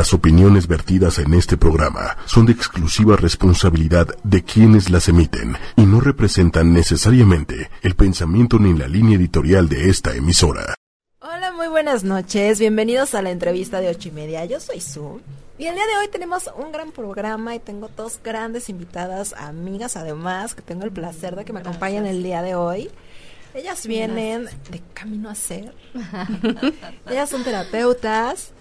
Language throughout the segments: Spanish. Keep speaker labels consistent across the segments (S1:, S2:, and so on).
S1: Las opiniones vertidas en este programa son de exclusiva responsabilidad de quienes las emiten y no representan necesariamente el pensamiento ni la línea editorial de esta emisora.
S2: Hola, muy buenas noches. Bienvenidos a la entrevista de ocho y media. Yo soy Su. Y el día de hoy tenemos un gran programa y tengo dos grandes invitadas, amigas además, que tengo el placer de que me acompañen el día de hoy. Ellas vienen de Camino a Ser. Ellas son terapeutas.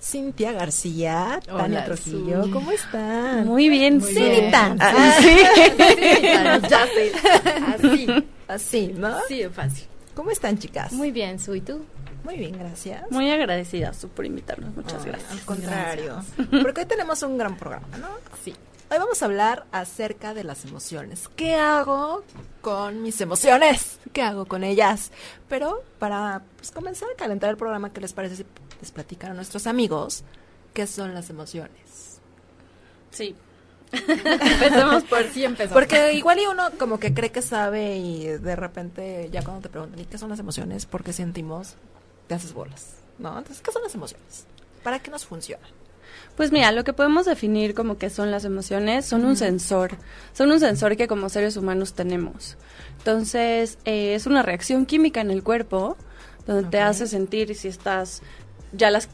S2: Cintia García, Tania Trujillo, ¿cómo están?
S3: Muy bien,
S2: Muy
S3: sí.
S2: bien.
S3: tan.
S2: Ah,
S3: sí.
S2: ya sé. Así, así, ¿no?
S4: Sí, fácil.
S2: ¿Cómo están, chicas?
S4: Muy bien, Su, ¿y tú?
S2: Muy bien, gracias.
S3: Muy agradecida su por invitarnos. Muchas
S2: Ay,
S3: gracias.
S2: Al contrario. Porque hoy tenemos un gran programa, ¿no?
S4: Sí.
S2: Hoy vamos a hablar acerca de las emociones. ¿Qué hago con mis emociones? ¿Qué hago con ellas? Pero para pues, comenzar a calentar el programa, ¿qué les parece si les platican a nuestros amigos qué son las emociones?
S3: Sí.
S4: Empecemos por sí, empezamos.
S2: Porque igual y uno como que cree que sabe y de repente ya cuando te preguntan, ¿y qué son las emociones? ¿Por qué sentimos? Te haces bolas, ¿no? Entonces, ¿qué son las emociones? ¿Para qué nos funcionan?
S3: Pues mira, lo que podemos definir como que son las emociones son un sensor. Son un sensor que como seres humanos tenemos. Entonces, eh, es una reacción química en el cuerpo donde te hace sentir si estás ya las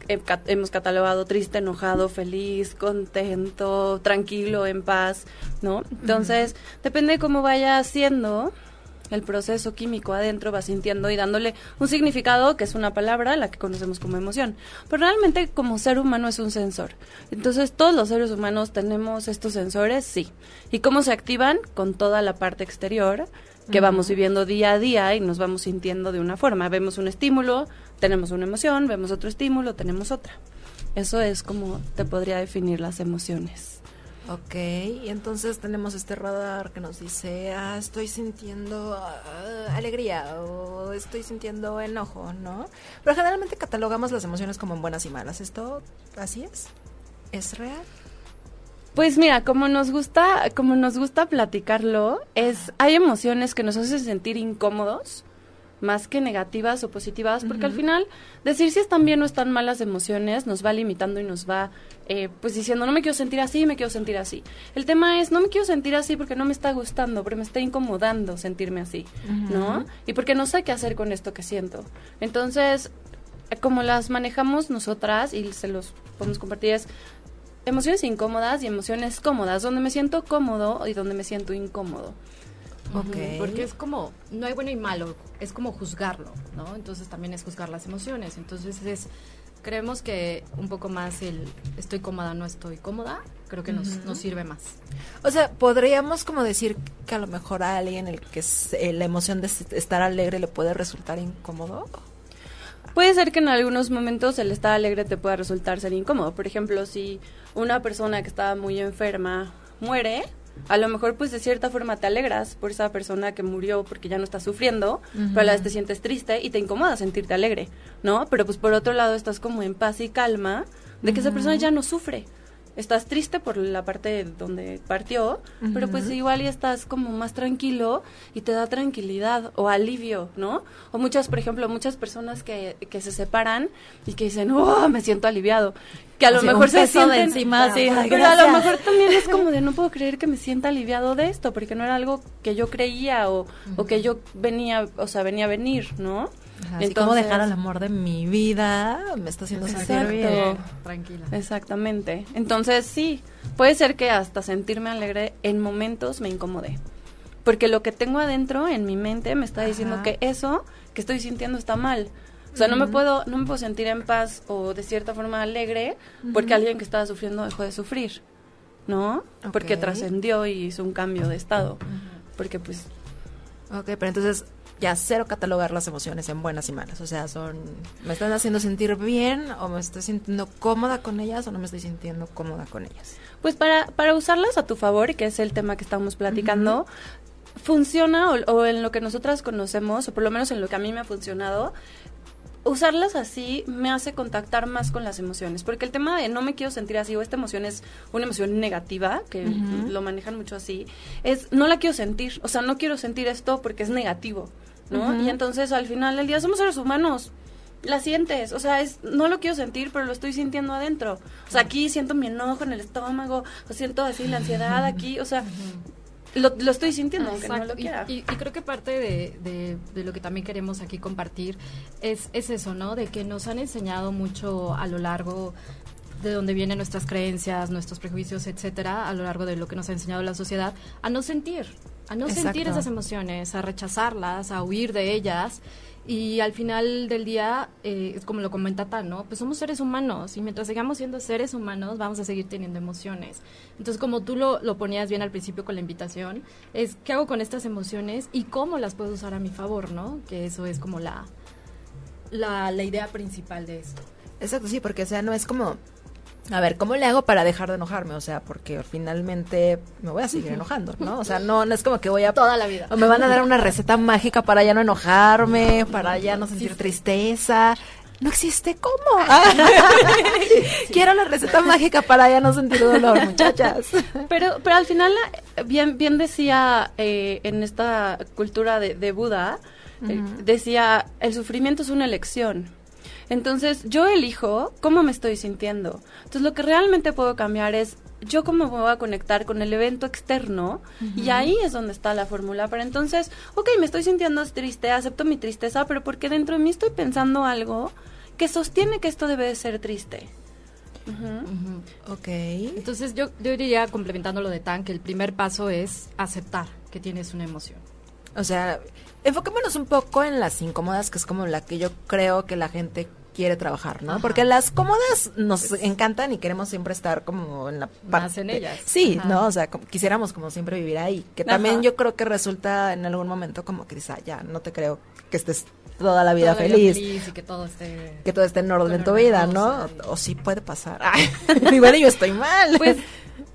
S3: hemos catalogado triste, enojado, feliz, contento, tranquilo, en paz, ¿no? Entonces, depende de cómo vaya haciendo el proceso químico adentro, va sintiendo y dándole un significado que es una palabra, la que conocemos como emoción. Pero realmente como ser humano es un sensor. Entonces, todos los seres humanos tenemos estos sensores, sí. ¿Y cómo se activan? Con toda la parte exterior que vamos viviendo día a día y nos vamos sintiendo de una forma. Vemos un estímulo, tenemos una emoción, vemos otro estímulo, tenemos otra. Eso es como te podría definir las emociones.
S2: Ok, y entonces tenemos este radar que nos dice, ah, estoy sintiendo ah, alegría o estoy sintiendo enojo, ¿no? Pero generalmente catalogamos las emociones como en buenas y malas. ¿Esto así es? ¿Es real?
S3: Pues mira, como nos gusta, como nos gusta platicarlo, es hay emociones que nos hacen sentir incómodos, más que negativas o positivas, porque al final decir si están bien o están mal las emociones nos va limitando y nos va eh, pues diciendo no me quiero sentir así, me quiero sentir así. El tema es no me quiero sentir así porque no me está gustando, porque me está incomodando sentirme así, ¿no? Y porque no sé qué hacer con esto que siento. Entonces, como las manejamos nosotras y se los podemos compartir es emociones incómodas y emociones cómodas, donde me siento cómodo y donde me siento incómodo.
S2: Ok.
S4: Porque es como, no hay bueno y malo, es como juzgarlo, ¿no? Entonces también es juzgar las emociones. Entonces es, creemos que un poco más el estoy cómoda, no estoy cómoda, creo que nos, nos sirve más.
S2: O sea, podríamos como decir que a lo mejor a alguien el que es, eh, la emoción de estar alegre le puede resultar incómodo.
S3: Puede ser que en algunos momentos el estar alegre te pueda resultar ser incómodo. Por ejemplo, si una persona que estaba muy enferma muere, a lo mejor pues de cierta forma te alegras por esa persona que murió porque ya no está sufriendo, pero a la vez te sientes triste y te incomoda sentirte alegre, ¿no? Pero pues por otro lado estás como en paz y calma de que esa persona ya no sufre. Estás triste por la parte donde partió, pero pues igual y estás como más tranquilo y te da tranquilidad o alivio, ¿no? O muchas, por ejemplo, muchas personas que, que se separan y que dicen, oh, me siento aliviado. Que a lo mejor se
S2: peso de
S3: sienten,
S2: encima, sí, ay,
S3: pero a lo mejor también es como de no puedo creer que me sienta aliviado de esto, porque no era algo que yo creía o, o que yo venía, o sea, venía a venir, ¿no?
S2: Así como dejar al amor de mi vida me está haciendo sentir bien.
S4: Tranquila.
S3: Exactamente. Entonces sí, puede ser que hasta sentirme alegre en momentos me incomode. Porque lo que tengo adentro en mi mente me está diciendo
S2: Ajá.
S3: que eso que estoy sintiendo está mal. O sea, no me puedo no me puedo sentir en paz o de cierta forma alegre porque alguien que estaba sufriendo dejó de sufrir. ¿No? Porque
S2: Ok.
S3: trascendió y hizo un cambio de estado. Porque pues
S2: Ok, pero entonces ya cero catalogar las emociones en buenas y malas. O sea, son, ¿me están haciendo sentir bien o me estoy sintiendo cómoda con ellas o no me estoy sintiendo cómoda con ellas?
S3: Pues para, para usarlas a tu favor, que es el tema que estamos platicando, funciona o, o en lo que nosotras conocemos, o por lo menos en lo que a mí me ha funcionado, usarlas así me hace contactar más con las emociones, porque el tema de no me quiero sentir así o esta emoción es una emoción negativa, que lo manejan mucho así, es no la quiero sentir, o sea, no quiero sentir esto porque es negativo, ¿no?
S2: Ujú.
S3: Y entonces al final del día somos seres humanos. la sientes, o sea, es, no lo quiero sentir, pero lo estoy sintiendo adentro. O sea, aquí siento mi enojo en el estómago, o siento así la ansiedad aquí, o sea, lo, lo estoy sintiendo, aunque no lo
S4: Y-
S3: quiera.
S4: Y, y creo que parte de, de- de lo que también queremos aquí compartir es, es eso, ¿no? De que nos han enseñado mucho a lo largo de donde vienen nuestras creencias, nuestros prejuicios, etcétera, a lo largo de lo que nos ha enseñado la sociedad, a no sentir, a no sentir esas emociones, a rechazarlas, a huir de ellas. Y al final del día, eh, es como lo comenta Tan, ¿no? Pues somos seres humanos y mientras sigamos siendo seres humanos vamos a seguir teniendo emociones. Entonces, como tú lo, lo ponías bien al principio con la invitación, es qué hago con estas emociones y cómo las puedo usar a mi favor, ¿no? Que eso es como la, la, la idea principal de esto.
S2: Exacto, sí, porque o sea, no es como, a ver, ¿cómo le hago para dejar de enojarme? O sea, porque finalmente me voy a seguir enojando, ¿no? O sea, no, no es como que voy a...
S4: Toda la vida.
S2: O me van a dar una receta mágica para ya no enojarme, para ya no sentir tristeza. No existe cómo. Quiero la receta mágica para ya no sentir dolor, muchachas.
S3: Pero, pero al final, bien, bien decía eh, en esta cultura de, de Buda, eh, decía, el sufrimiento es una elección. Entonces, yo elijo cómo me estoy sintiendo. Entonces, lo que realmente puedo cambiar es yo cómo me voy a conectar con el evento externo y ahí es donde está la fórmula. Pero entonces, ok, me estoy sintiendo triste, acepto mi tristeza, pero porque dentro de mí estoy pensando algo que sostiene que esto debe de ser triste. Ujú.
S2: Ok.
S4: Entonces, yo, yo diría, complementando lo de Tan, que el primer paso es aceptar que tienes una emoción.
S2: O sea, enfoquémonos un poco en las incómodas, que es como la que yo creo que la gente quiere trabajar, ¿no?
S4: Ajá.
S2: Porque las cómodas nos encantan y queremos siempre estar como en la parte.
S4: Más en ellas.
S2: Sí,
S4: Ajá.
S2: ¿no? O sea, como- quisiéramos como siempre vivir ahí. Que también
S3: Ajá.
S2: yo creo que resulta en algún momento como que dices, ah, ya, no te creo que estés toda la vida
S4: Toda la
S2: feliz.
S4: y que todo esté...
S2: Que todo esté en orden en tu vida, ¿no? O sí puede pasar. Ay, igual yo estoy mal.
S3: Pues,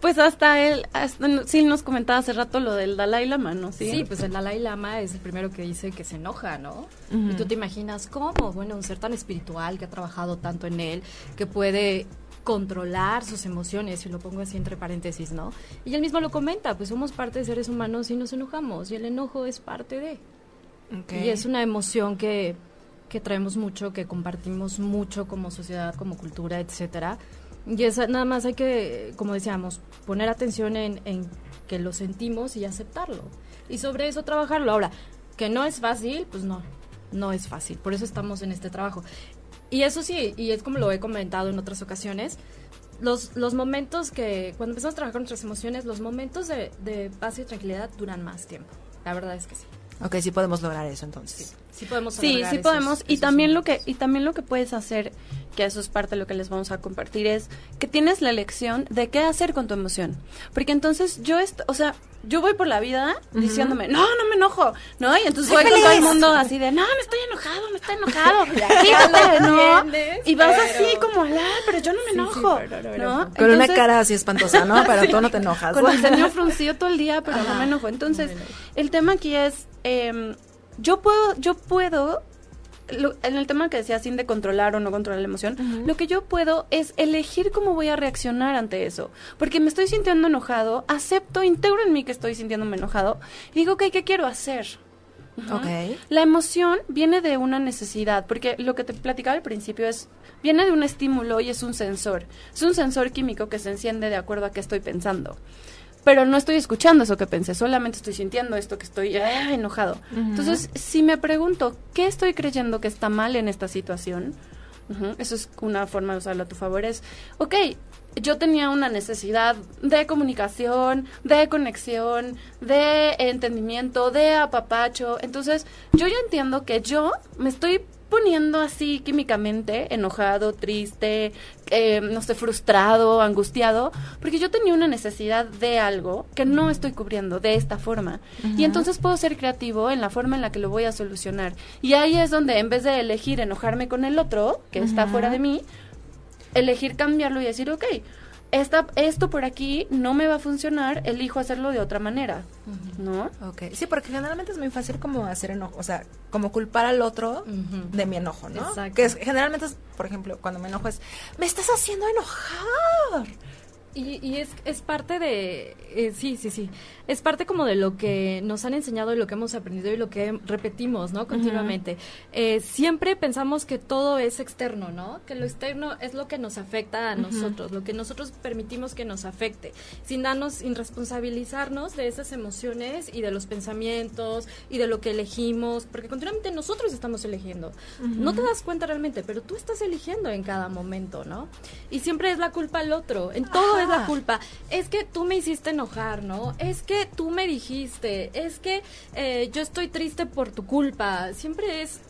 S3: pues hasta él, hasta- sí nos comentaba hace rato lo del Dalai Lama, ¿no?
S4: Sí, pues el Dalai Lama es el primero que dice que se enoja, ¿no? Y tú te imaginas cómo, bueno, un ser tan espiritual que ha trabajado tanto en él, que puede controlar sus emociones, y lo pongo así entre paréntesis, ¿no? Y él mismo lo comenta, pues somos parte de seres humanos y nos enojamos, y el enojo es parte de. Y es una emoción que, que traemos mucho, que compartimos mucho como sociedad, como cultura, etcétera. Y esa, nada más hay que, como decíamos, poner atención en, que lo sentimos y aceptarlo. Y sobre eso trabajarlo. Ahora, que no es fácil, pues no, no es fácil. Por eso estamos en este trabajo. Y eso sí, y es como lo he comentado en otras ocasiones, los, los momentos que, cuando empezamos a trabajar nuestras emociones, los momentos de, de paz y tranquilidad duran más tiempo. La verdad es que sí.
S2: Ok, sí podemos lograr eso entonces.
S4: Sí podemos
S3: Sí,
S4: alargar
S3: sí
S4: esos-
S3: podemos. y
S4: esos
S3: también lo que y también lo que puedes hacer, que eso es parte de lo que les vamos a compartir, es que tienes la elección de qué hacer con tu emoción. Porque entonces yo, est o sea, yo voy por la vida diciéndome, no, no me enojo, ¿no? Y entonces voy con todo el mundo así de, no, me estoy enojado, me estoy enojado. Fíjate, ¿no? Y vas
S4: pero-
S3: así como, ah, pero yo no me
S4: Sí, sí,
S3: enojo,
S4: pero- pero-
S3: ¿no?
S2: Con una cara así espantosa, ¿no? Pero tú no te enojas.
S3: con el ceño fruncido todo el día, pero no me enojo. Entonces, el tema aquí es, em, yo puedo, yo puedo, lo- en el tema que decía sin de controlar o no controlar la emoción, lo que yo puedo es elegir cómo voy a reaccionar ante eso. Porque me estoy sintiendo enojado, acepto, integro en mí que estoy sintiéndome enojado y digo, ok, ¿qué quiero hacer? Ujú.
S2: Ok.
S3: La emoción viene de una necesidad, porque lo que te platicaba al principio es, viene de un estímulo y es un sensor. Es un sensor químico que se enciende de acuerdo a qué estoy pensando. Pero no estoy escuchando eso que pensé, solamente estoy sintiendo esto que estoy ah, enojado. Entonces, si me pregunto, ¿qué estoy creyendo que está mal en esta situación? Eso es una forma de usarlo a tu favor. Es, ok, yo tenía una necesidad de comunicación, de conexión, de entendimiento, de apapacho. Entonces, yo ya entiendo que yo me estoy poniendo así químicamente, enojado, triste, eh, no sé, frustrado, angustiado, porque yo tenía una necesidad de algo que no estoy cubriendo de esta forma. Y entonces puedo ser creativo en la forma en la que lo voy a solucionar. Y ahí es donde en vez de elegir enojarme con el otro, que está fuera de mí, elegir cambiarlo y decir, ok, esta, esto por aquí no me va a funcionar, elijo hacerlo de otra manera, ¿no?
S2: Ok, sí, porque generalmente es muy fácil como hacer enojo, o sea, como culpar al otro de mi enojo, ¿no?
S4: Exacto.
S2: Que es, generalmente es, por ejemplo, cuando me enojo es, me estás haciendo enojar.
S4: Y, y es, es parte de, eh, sí, sí, sí, es parte como de lo que nos han enseñado y lo que hemos aprendido y lo que repetimos, ¿no? Continuamente. Eh, siempre pensamos que todo es externo, ¿no? Que lo externo es lo que nos afecta a nosotros, lo que nosotros permitimos que nos afecte, sin darnos, sin responsabilizarnos de esas emociones y de los pensamientos y de lo que elegimos, porque continuamente nosotros estamos eligiendo. No te das cuenta realmente, pero tú estás eligiendo en cada momento, ¿no? Y siempre es la culpa al otro, en todo es la culpa. Es que tú me hiciste enojar, ¿no? Es que tú me dijiste, es que eh, yo estoy triste por tu culpa. Siempre es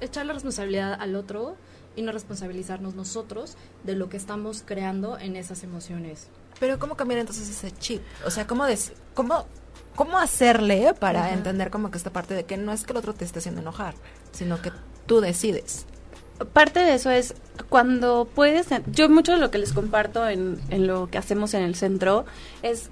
S4: echar la responsabilidad al otro y no responsabilizarnos nosotros de lo que estamos creando en esas emociones.
S2: Pero ¿cómo cambiar entonces ese chip? O sea, ¿cómo, des cómo, cómo hacerle para entender como que esta parte de que no es que el otro te esté haciendo enojar, sino que tú decides?
S3: Parte de eso es cuando puedes, yo mucho de lo que les comparto en, en lo que hacemos en el centro es,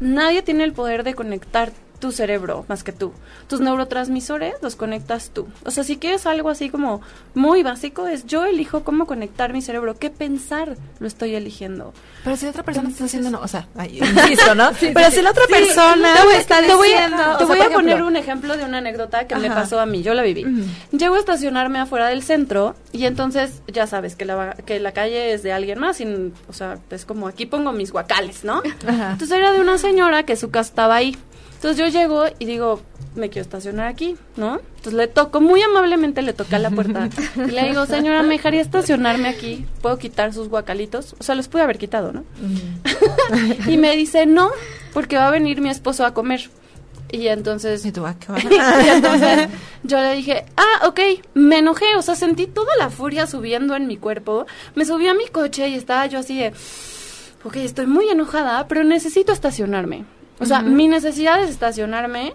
S3: nadie tiene el poder de conectar tu cerebro más que tú. Tus neurotransmisores los conectas tú. O sea, si quieres algo así como muy básico, es yo elijo cómo conectar mi cerebro, qué pensar lo estoy eligiendo.
S2: Pero si otra persona está haciendo, no, o sea, ay, insisto, ¿no? Pero si la otra persona
S3: te voy,
S2: está
S3: te voy a-
S2: diciendo,
S3: te
S2: o sea,
S3: voy a poner un ejemplo de una anécdota que me pasó a mí, yo la viví. Llego a estacionarme afuera del centro y entonces ya sabes que la, que la calle es de alguien más, y, o sea, es como aquí pongo mis guacales, ¿no?
S2: Ajá.
S3: Entonces era de una señora que su casa estaba ahí. Entonces yo llego y digo, me quiero estacionar aquí, ¿no? Entonces le toco, muy amablemente le toqué a la puerta y le digo, señora, ¿me dejaría estacionarme aquí? ¿Puedo quitar sus guacalitos? O sea, los pude haber quitado, ¿no? y me dice, no, porque va a venir mi esposo a comer. Y entonces
S2: Y tú, ah, qué
S3: y entonces yo le dije, ah, ok, me enojé, o sea, sentí toda la furia subiendo en mi cuerpo. Me subí a mi coche y estaba yo así de, ok, estoy muy enojada, pero necesito estacionarme. O sea, mi necesidad es estacionarme.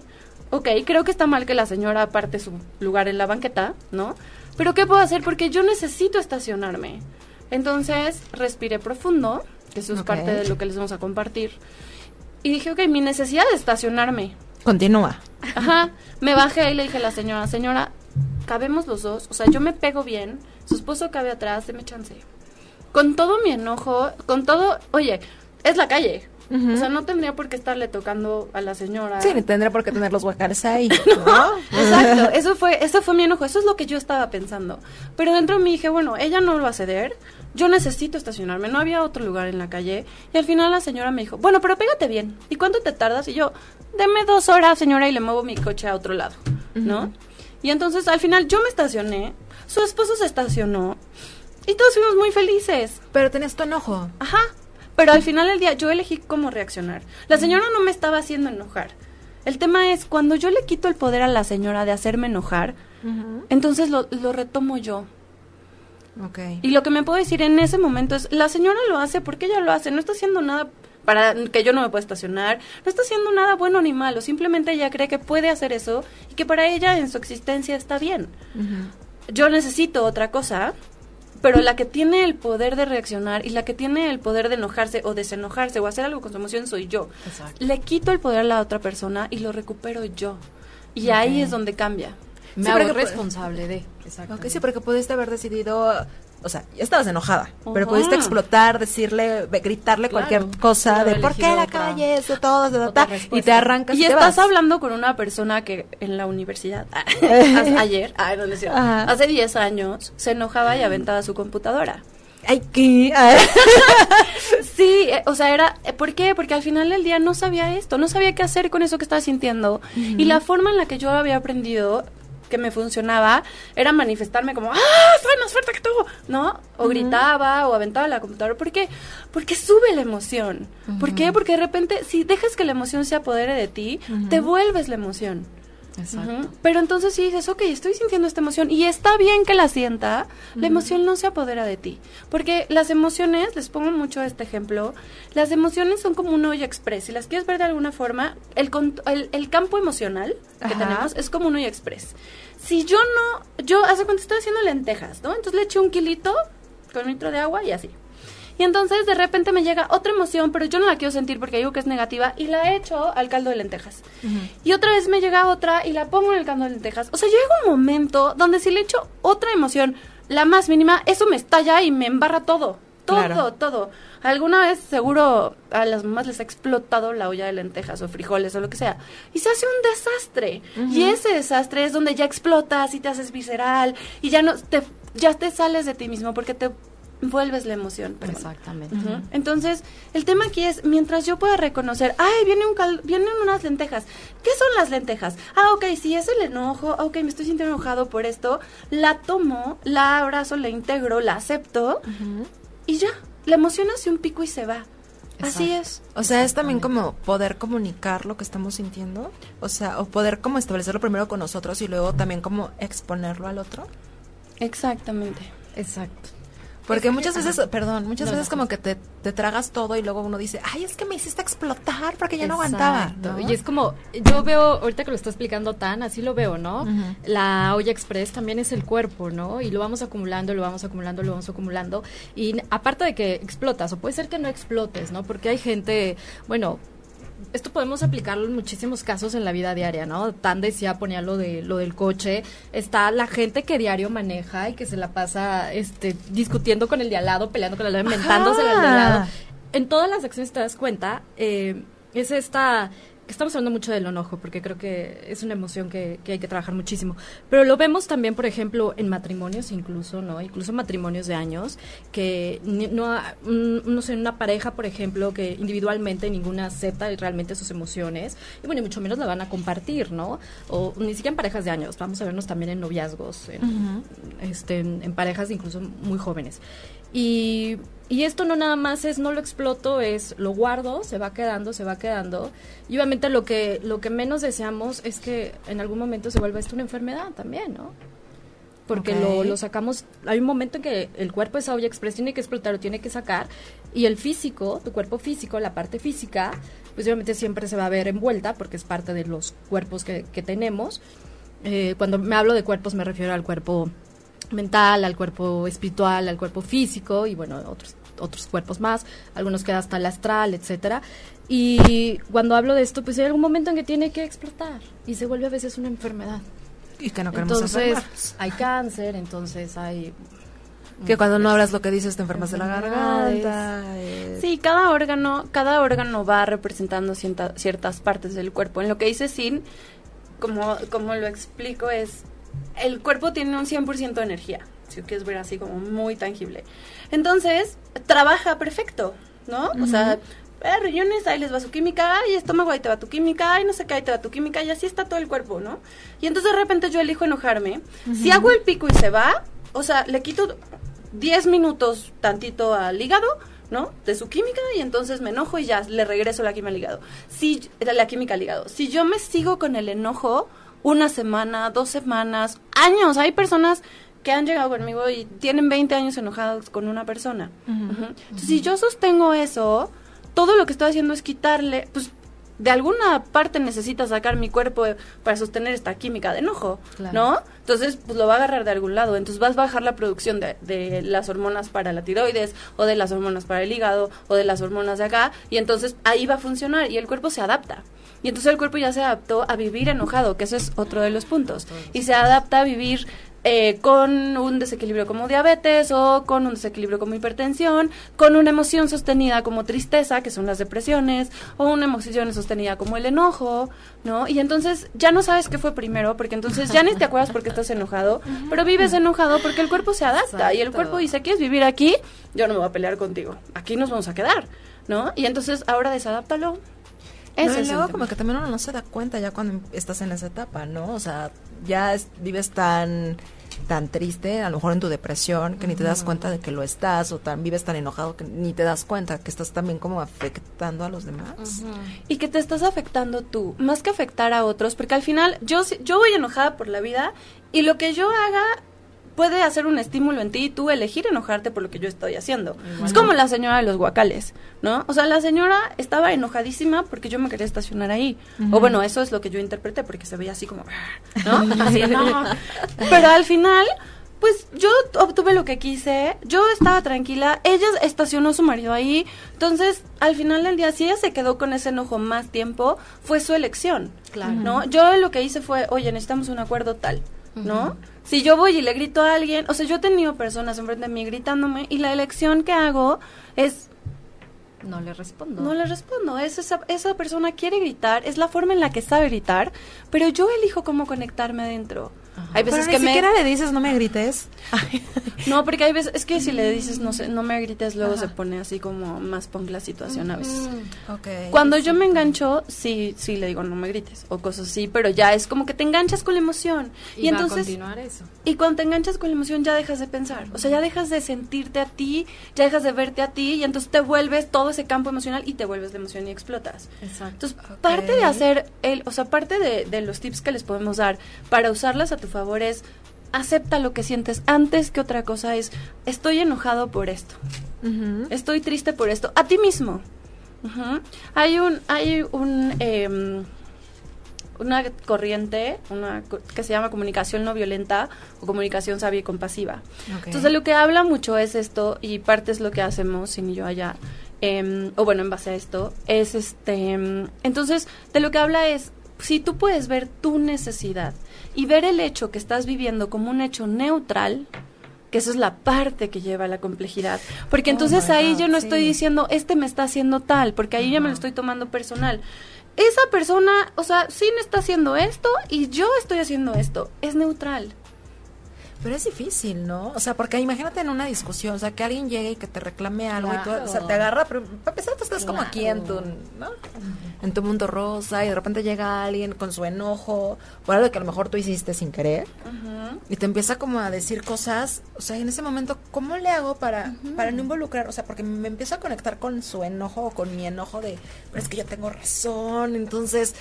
S3: Ok, creo que está mal que la señora aparte su lugar en la banqueta, ¿no? Pero ¿qué puedo hacer? Porque yo necesito estacionarme. Entonces, respiré profundo, que eso es parte de lo que les vamos a compartir. Y dije, ok, mi necesidad es estacionarme.
S2: Continúa.
S3: Ajá, me bajé y le dije a la señora, señora, cabemos los dos, o sea, yo me pego bien, su esposo cabe atrás, deme chance. Con todo mi enojo, con todo, oye, es la calle. O sea, no tendría por qué estarle tocando a la señora.
S2: Sí, ni tendría por qué tener los guacales ahí, ¿no?
S3: Exacto, eso fue, eso fue mi enojo, eso es lo que yo estaba pensando. Pero dentro de mí dije, bueno, ella no lo va a ceder, yo necesito estacionarme, no había otro lugar en la calle. Y al final la señora me dijo, bueno, pero pégate bien. ¿Y cuánto te tardas? Y yo, deme dos horas, señora, y le muevo mi coche a otro lado, ¿no? Y entonces al final yo me estacioné, su esposo se estacionó, y todos fuimos muy felices.
S2: Pero tenías tu enojo.
S3: Ajá. Pero al final del día yo elegí cómo reaccionar. La señora no me estaba haciendo enojar. El tema es, cuando yo le quito el poder a la señora de hacerme enojar, entonces lo, lo retomo yo.
S2: Ok.
S3: Y lo que me puedo decir en ese momento es, la señora lo hace porque ella lo hace, no está haciendo nada para que yo no me pueda estacionar, no está haciendo nada bueno ni malo, simplemente ella cree que puede hacer eso y que para ella en su existencia está bien. Yo necesito otra cosa, pero la que tiene el poder de reaccionar y la que tiene el poder de enojarse o desenojarse o hacer algo con su emoción soy yo.
S4: Exacto.
S3: Le quito el poder a la otra persona y lo recupero yo. Y ahí es donde cambia.
S4: Me
S2: Sí,
S4: hago responsable de. Exacto.
S2: Sí, porque pudiste haber decidido, o sea, ya estabas enojada, pero pudiste explotar, decirle, gritarle
S4: Claro,
S2: cualquier cosa de por qué la calle es de todos, de ta, y te arrancas y,
S3: Y
S2: te
S3: estás
S2: vas.
S3: hablando con una persona que en la universidad, ayer, ay, no,
S2: Ajá.
S3: hace 10 años, se enojaba y aventaba su computadora.
S2: Ay, ¿qué? Ay.
S3: Sí, eh, o sea, era, eh, ¿por qué? Porque al final del día no sabía esto, no sabía qué hacer con eso que estaba sintiendo. Y la forma en la que yo había aprendido que me funcionaba era manifestarme como, ¡ah, soy más fuerte que tú! ¿No? O gritaba o aventaba la computadora. ¿Por qué? Porque sube la emoción. ¿Por qué? Porque de repente, si dejas que la emoción se apodere de ti, te vuelves la emoción.
S4: Exacto.
S3: Pero entonces si dices, ok, estoy sintiendo esta emoción y está bien que la sienta, la emoción no se apodera de ti. Porque las emociones, les pongo mucho este ejemplo, las emociones son como un hoyo express. Si las quieres ver de alguna forma, el, el, el campo emocional que
S2: Ajá.
S3: tenemos es como un hoyo express. Si yo no, yo hace cuando estoy haciendo lentejas, ¿no? Entonces le eché un kilito con un litro de agua y así. Y entonces de repente me llega otra emoción, pero yo no la quiero sentir porque digo que es negativa y la echo al caldo de lentejas. Y otra vez me llega otra y la pongo en el caldo de lentejas. O sea, llega un momento donde si le echo otra emoción, la más mínima, eso me estalla y me embarra todo. todo,
S2: Claro.
S3: todo. Alguna vez seguro a las mamás les ha explotado la olla de lentejas o frijoles o lo que sea. Y se hace un desastre. Y ese desastre es donde ya explotas y te haces visceral y ya no te, ya te sales de ti mismo porque te vuelves la emoción. perdón.
S4: Exactamente.
S3: Entonces, el tema aquí es, mientras yo pueda reconocer, ay, viene un cal- vienen unas lentejas. ¿Qué son las lentejas? Ah, ok, si es el enojo, ok, me estoy sintiendo enojado por esto, la tomo, la abrazo, la integro, la acepto y ya, la emoción hace un pico y se va. Así es.
S2: O sea, es también como poder comunicar lo que estamos sintiendo. O sea, o poder como establecerlo primero con nosotros y luego también como exponerlo al otro.
S3: Exactamente.
S4: Exacto.
S2: Porque muchas veces,
S4: ajá.
S2: perdón, muchas
S4: No,
S2: veces como que te, te tragas todo y luego uno dice, ay, es que me hiciste explotar porque ya no aguantaba. ¿no?
S4: Y es como, yo veo, ahorita que lo está explicando tan, así lo veo, ¿no? La olla express también es el cuerpo, ¿no? Y lo vamos acumulando, lo vamos acumulando, lo vamos acumulando. Y aparte de que explotas, o puede ser que no explotes, ¿no? Porque hay gente, bueno, esto podemos aplicarlo en muchísimos casos en la vida diaria, ¿no? Tan decía, ponía lo de lo del coche. Está la gente que diario maneja y que se la pasa este discutiendo con el de al lado, peleando con el de al lado, inventándose el de al lado. En todas las acciones te das cuenta, eh, es esta estamos hablando mucho del enojo, porque creo que es una emoción que, que hay que trabajar muchísimo. Pero lo vemos también, por ejemplo, en matrimonios incluso, ¿no? Incluso matrimonios de años, que no, no sé, una pareja, por ejemplo, que individualmente ninguna acepta realmente sus emociones, y bueno, y mucho menos la van a compartir, ¿no? O ni siquiera en parejas de años, vamos a vernos también en noviazgos, en, este, en, en parejas incluso muy jóvenes. Y, y esto no nada más es no lo exploto, es lo guardo, se va quedando, se va quedando. Y obviamente lo que, lo que menos deseamos es que en algún momento se vuelva esto una enfermedad también, ¿no? Porque lo, lo sacamos, hay un momento en que el cuerpo esa olla express tiene que explotar, lo tiene que sacar, y el físico, tu cuerpo físico, la parte física, pues obviamente siempre se va a ver envuelta porque es parte de los cuerpos que, que tenemos. Eh, cuando me hablo de cuerpos me refiero al cuerpo mental, al cuerpo espiritual, al cuerpo físico y bueno, otros otros cuerpos más, algunos queda hasta el astral, etcétera. Y cuando hablo de esto, pues hay algún momento en que tiene que explotar y se vuelve a veces una enfermedad.
S2: Y que no queremos
S4: Entonces,
S2: enfermarnos.
S4: hay cáncer, entonces hay
S2: Que cuando no hablas lo que dices te enfermas de la garganta. eh,
S3: Sí, cada órgano, cada órgano va representando cienta- ciertas partes del cuerpo. En lo que dice Sin, como, como lo explico, es el cuerpo tiene un 100% de energía, si lo quieres ver así como muy tangible. Entonces, trabaja perfecto, ¿no? O sea, eh, riñones, ahí les va su química, y estómago, ahí te va tu química, y no sé qué, ahí te va tu química, y así está todo el cuerpo, ¿no? Y entonces de repente yo elijo enojarme. Si hago el pico y se va, o sea, le quito 10 minutos tantito al hígado, ¿no? De su química y entonces me enojo y ya le regreso la química al hígado. Si, la química al hígado. Si yo me sigo con el enojo una semana, dos semanas, años, hay personas que han llegado conmigo y tienen 20 años enojados con una persona. Entonces, si yo sostengo eso, todo lo que estoy haciendo es quitarle, pues de alguna parte necesita sacar mi cuerpo para sostener esta química de enojo,
S4: Claro.
S3: ¿no? Entonces, pues lo va a agarrar de algún lado. Entonces vas a bajar la producción de, de las hormonas para la tiroides, o de las hormonas para el hígado, o de las hormonas de acá, y entonces ahí va a funcionar y el cuerpo se adapta. Y entonces el cuerpo ya se adaptó a vivir enojado, que eso es otro de los puntos. Y se adapta a vivir eh, con un desequilibrio como diabetes o con un desequilibrio como hipertensión, con una emoción sostenida como tristeza, que son las depresiones, o una emoción sostenida como el enojo, ¿no? Y entonces ya no sabes qué fue primero, porque entonces ya ni te acuerdas porque estás enojado, pero vives enojado porque el cuerpo se adapta y el cuerpo dice, ¿quieres vivir aquí? Yo no me voy a pelear contigo, aquí nos vamos a quedar, ¿no? Y entonces ahora desadáptalo.
S2: No, y luego como que también uno no se da cuenta ya cuando estás en esa etapa, ¿no? O sea, ya es- vives tan tan triste, a lo mejor en tu depresión, que ni te das cuenta de que lo estás, o tan vives tan enojado que ni te das cuenta que estás también como afectando a los demás.
S3: y que te estás afectando tú, más que afectar a otros, porque al final yo, yo voy enojada por la vida y lo que yo haga puede hacer un estímulo en ti y tú elegir enojarte por lo que yo estoy haciendo. Es como la señora de los guacales, ¿no? O sea, la señora estaba enojadísima porque yo me quería estacionar ahí. O bueno, eso es lo que yo interpreté porque se veía así como, ¿no? Así, no. Pero al final pues yo obtuve lo que quise, yo estaba tranquila, ella estacionó a su marido ahí, entonces al final del día, si ella se quedó con ese enojo más tiempo, fue su elección.
S4: Claro.
S3: ¿no? Yo lo que hice fue, oye, necesitamos un acuerdo tal. ¿no? Si yo voy y le grito a alguien, o sea, yo he tenido personas enfrente de mí gritándome y la elección que hago es
S4: No le respondo.
S3: no le respondo. Es esa, esa persona quiere gritar, es la forma en la que sabe gritar, pero yo elijo cómo conectarme Hay
S2: Pero
S3: veces
S2: ni
S3: que me
S2: siquiera le dices, no me grites.
S3: No, porque hay veces, es que si le dices, no sé, no me grites, luego se pone así como más punk la situación a veces.
S2: Ok.
S3: Cuando yo me engancho, sí, sí le digo, no me grites, o cosas así, pero ya es como que te enganchas con la emoción.
S4: Y,
S3: Y,
S4: va a
S3: entonces,
S4: continuar eso.
S3: y cuando te enganchas con la emoción ya dejas de pensar, o sea, ya dejas de sentirte a ti, ya dejas de verte a ti, y entonces te vuelves todo ese campo emocional y te vuelves la emoción y explotas.
S4: Exacto.
S3: Entonces, parte de hacer, el, o sea, parte de, de los tips que les podemos dar para usarlas a tu favor es acepta lo que sientes antes que otra cosa es estoy enojado por esto, estoy triste por esto, a ti mismo. Hay un, hay un, em, una corriente una, que se llama comunicación no violenta o comunicación sabia y compasiva. Entonces, de lo que habla mucho es esto, y parte es lo que hacemos, sin yo allá, em, o bueno, en base a esto, es este. em, entonces, de lo que habla es, si tú puedes ver tu necesidad y ver el hecho que estás viviendo como un hecho neutral, que eso es la parte que lleva a la complejidad. Porque
S2: Oh
S3: entonces ahí
S2: God,
S3: yo no
S2: sí.
S3: estoy diciendo, este me está haciendo tal, porque ahí ya me lo estoy tomando personal. Esa persona, o sea, sí me está haciendo esto y yo estoy haciendo esto. Es neutral.
S2: Pero es difícil, ¿no? O sea, porque imagínate en una discusión, o sea, que alguien llegue y que te reclame algo y tú, o sea,
S4: Claro.
S2: te agarra, pero para empezar tú estás como aquí en tu, ¿no? En tu mundo rosa y de repente llega alguien con su enojo por algo que a lo mejor tú hiciste sin querer y te empieza como a decir cosas, o sea, en ese momento, ¿cómo le hago para, para no involucrar? O sea, porque me empiezo a conectar con su enojo o con mi enojo de, pero es que yo tengo razón, entonces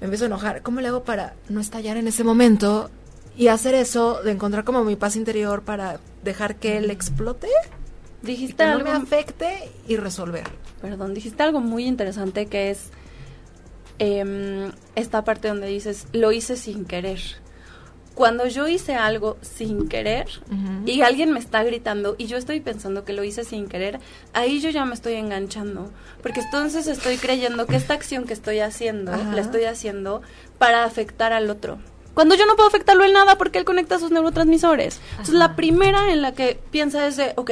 S2: me empiezo a enojar. ¿Cómo le hago para no estallar en ese momento y hacer eso, de encontrar como mi paz interior para dejar que él explote y
S3: Dijiste
S2: no
S3: algo,
S2: me afecte y resolver?
S3: perdón, dijiste algo muy interesante que es em, esta parte donde dices, lo hice sin querer. Cuando yo hice algo sin querer y alguien me está gritando y yo estoy pensando que lo hice sin querer, ahí yo ya me estoy enganchando. Porque entonces estoy creyendo que esta acción que estoy haciendo,
S2: Ajá.
S3: la estoy haciendo para afectar al otro. Cuando yo no puedo afectarlo en nada porque él conecta sus neurotransmisores. Entonces la primera en la que piensa es de, ok,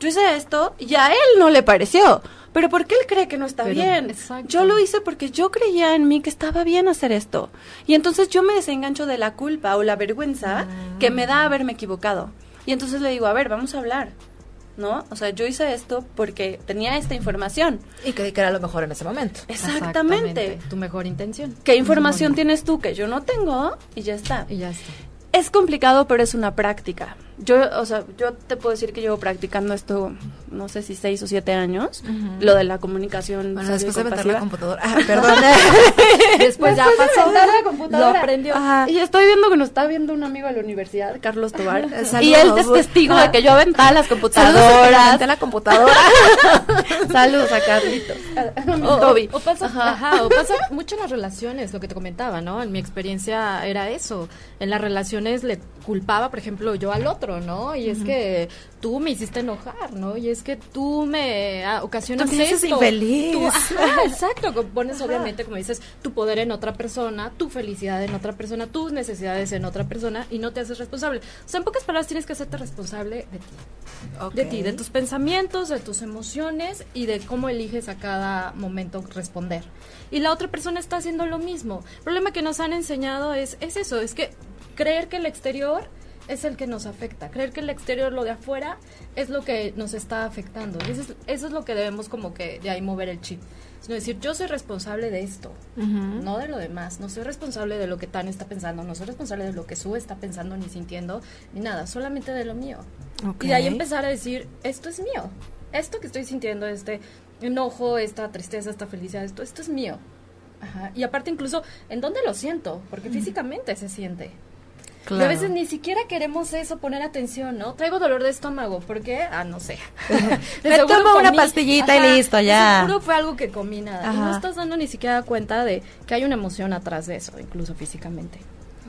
S3: yo hice esto y a él no le pareció. Pero porque él cree que no está
S4: Pero,
S3: bien.
S4: exacto.
S3: Yo lo hice porque yo creía en mí que estaba bien hacer esto. Y entonces yo me desengancho de la culpa o la vergüenza que me da haberme equivocado. Y entonces le digo, a ver, vamos a hablar. ¿No? O sea, yo hice esto porque tenía esta información.
S2: Y que, que era lo mejor en ese momento.
S3: Exactamente.
S4: Tu mejor intención.
S3: ¿Qué información tienes tú que yo no tengo? Y ya está.
S4: Y ya está.
S3: Es complicado, pero es una práctica. Yo, o sea, yo te puedo decir que llevo practicando esto, no sé si seis o siete años, lo de la comunicación.
S2: Bueno, después de meter la computadora. Ah, perdón.
S4: Después ya
S3: Después de
S4: pasó.
S3: inventar la computadora.
S4: Lo aprendió.
S3: Ajá. Y estoy viendo que nos está viendo un amigo de la universidad, Carlos Tobar.
S2: Saludos.
S3: y él es testigo de que yo aventaba las computadoras.
S2: a la computadora.
S3: Saludos a Carlitos. A mi
S4: O,
S3: Toby.
S4: o pasa,
S3: Ajá.
S4: ajá, o pasa mucho en las relaciones, lo que te comentaba, ¿no? En mi experiencia era eso. En las relaciones le culpaba, por ejemplo, yo al otro, ¿no? Y es que tú me hiciste enojar, ¿no? Y es que tú me ah, ocasionas
S2: Tú me
S4: esto.
S2: infeliz.
S4: Tú- ajá, exacto. Pones obviamente, como dices, tu poder en otra persona, tu felicidad en otra persona, tus necesidades en otra persona y no te haces responsable. O sea, en pocas palabras tienes que hacerte responsable de ti de ti, de tus pensamientos, de tus emociones y de cómo eliges a cada momento responder. Y la otra persona está haciendo lo mismo. El problema que nos han enseñado es, es eso, es que creer que el exterior es el que nos afecta, creer que el exterior, lo de afuera, es lo que nos está afectando. Y eso es, eso es lo que debemos como que de ahí mover el chip. Sino decir, yo soy responsable de esto, no de lo demás. No soy responsable de lo que Tan está pensando, no soy responsable de lo que Sue está pensando ni sintiendo, ni nada, solamente de lo mío. Y de ahí empezar a decir, esto es mío. Esto que estoy sintiendo, este enojo, esta tristeza, esta felicidad, esto, esto es mío. Ajá. Y aparte incluso, ¿en dónde lo siento? Porque físicamente se siente. Y a veces ni siquiera queremos eso, poner atención, ¿no? Traigo dolor de estómago, ¿por qué? Ah, no sé.
S2: Me tomo una pastillita y listo, ya.
S4: Seguro fue algo que comí nada. Y no estás dando ni siquiera cuenta de que hay una emoción atrás de eso, incluso físicamente.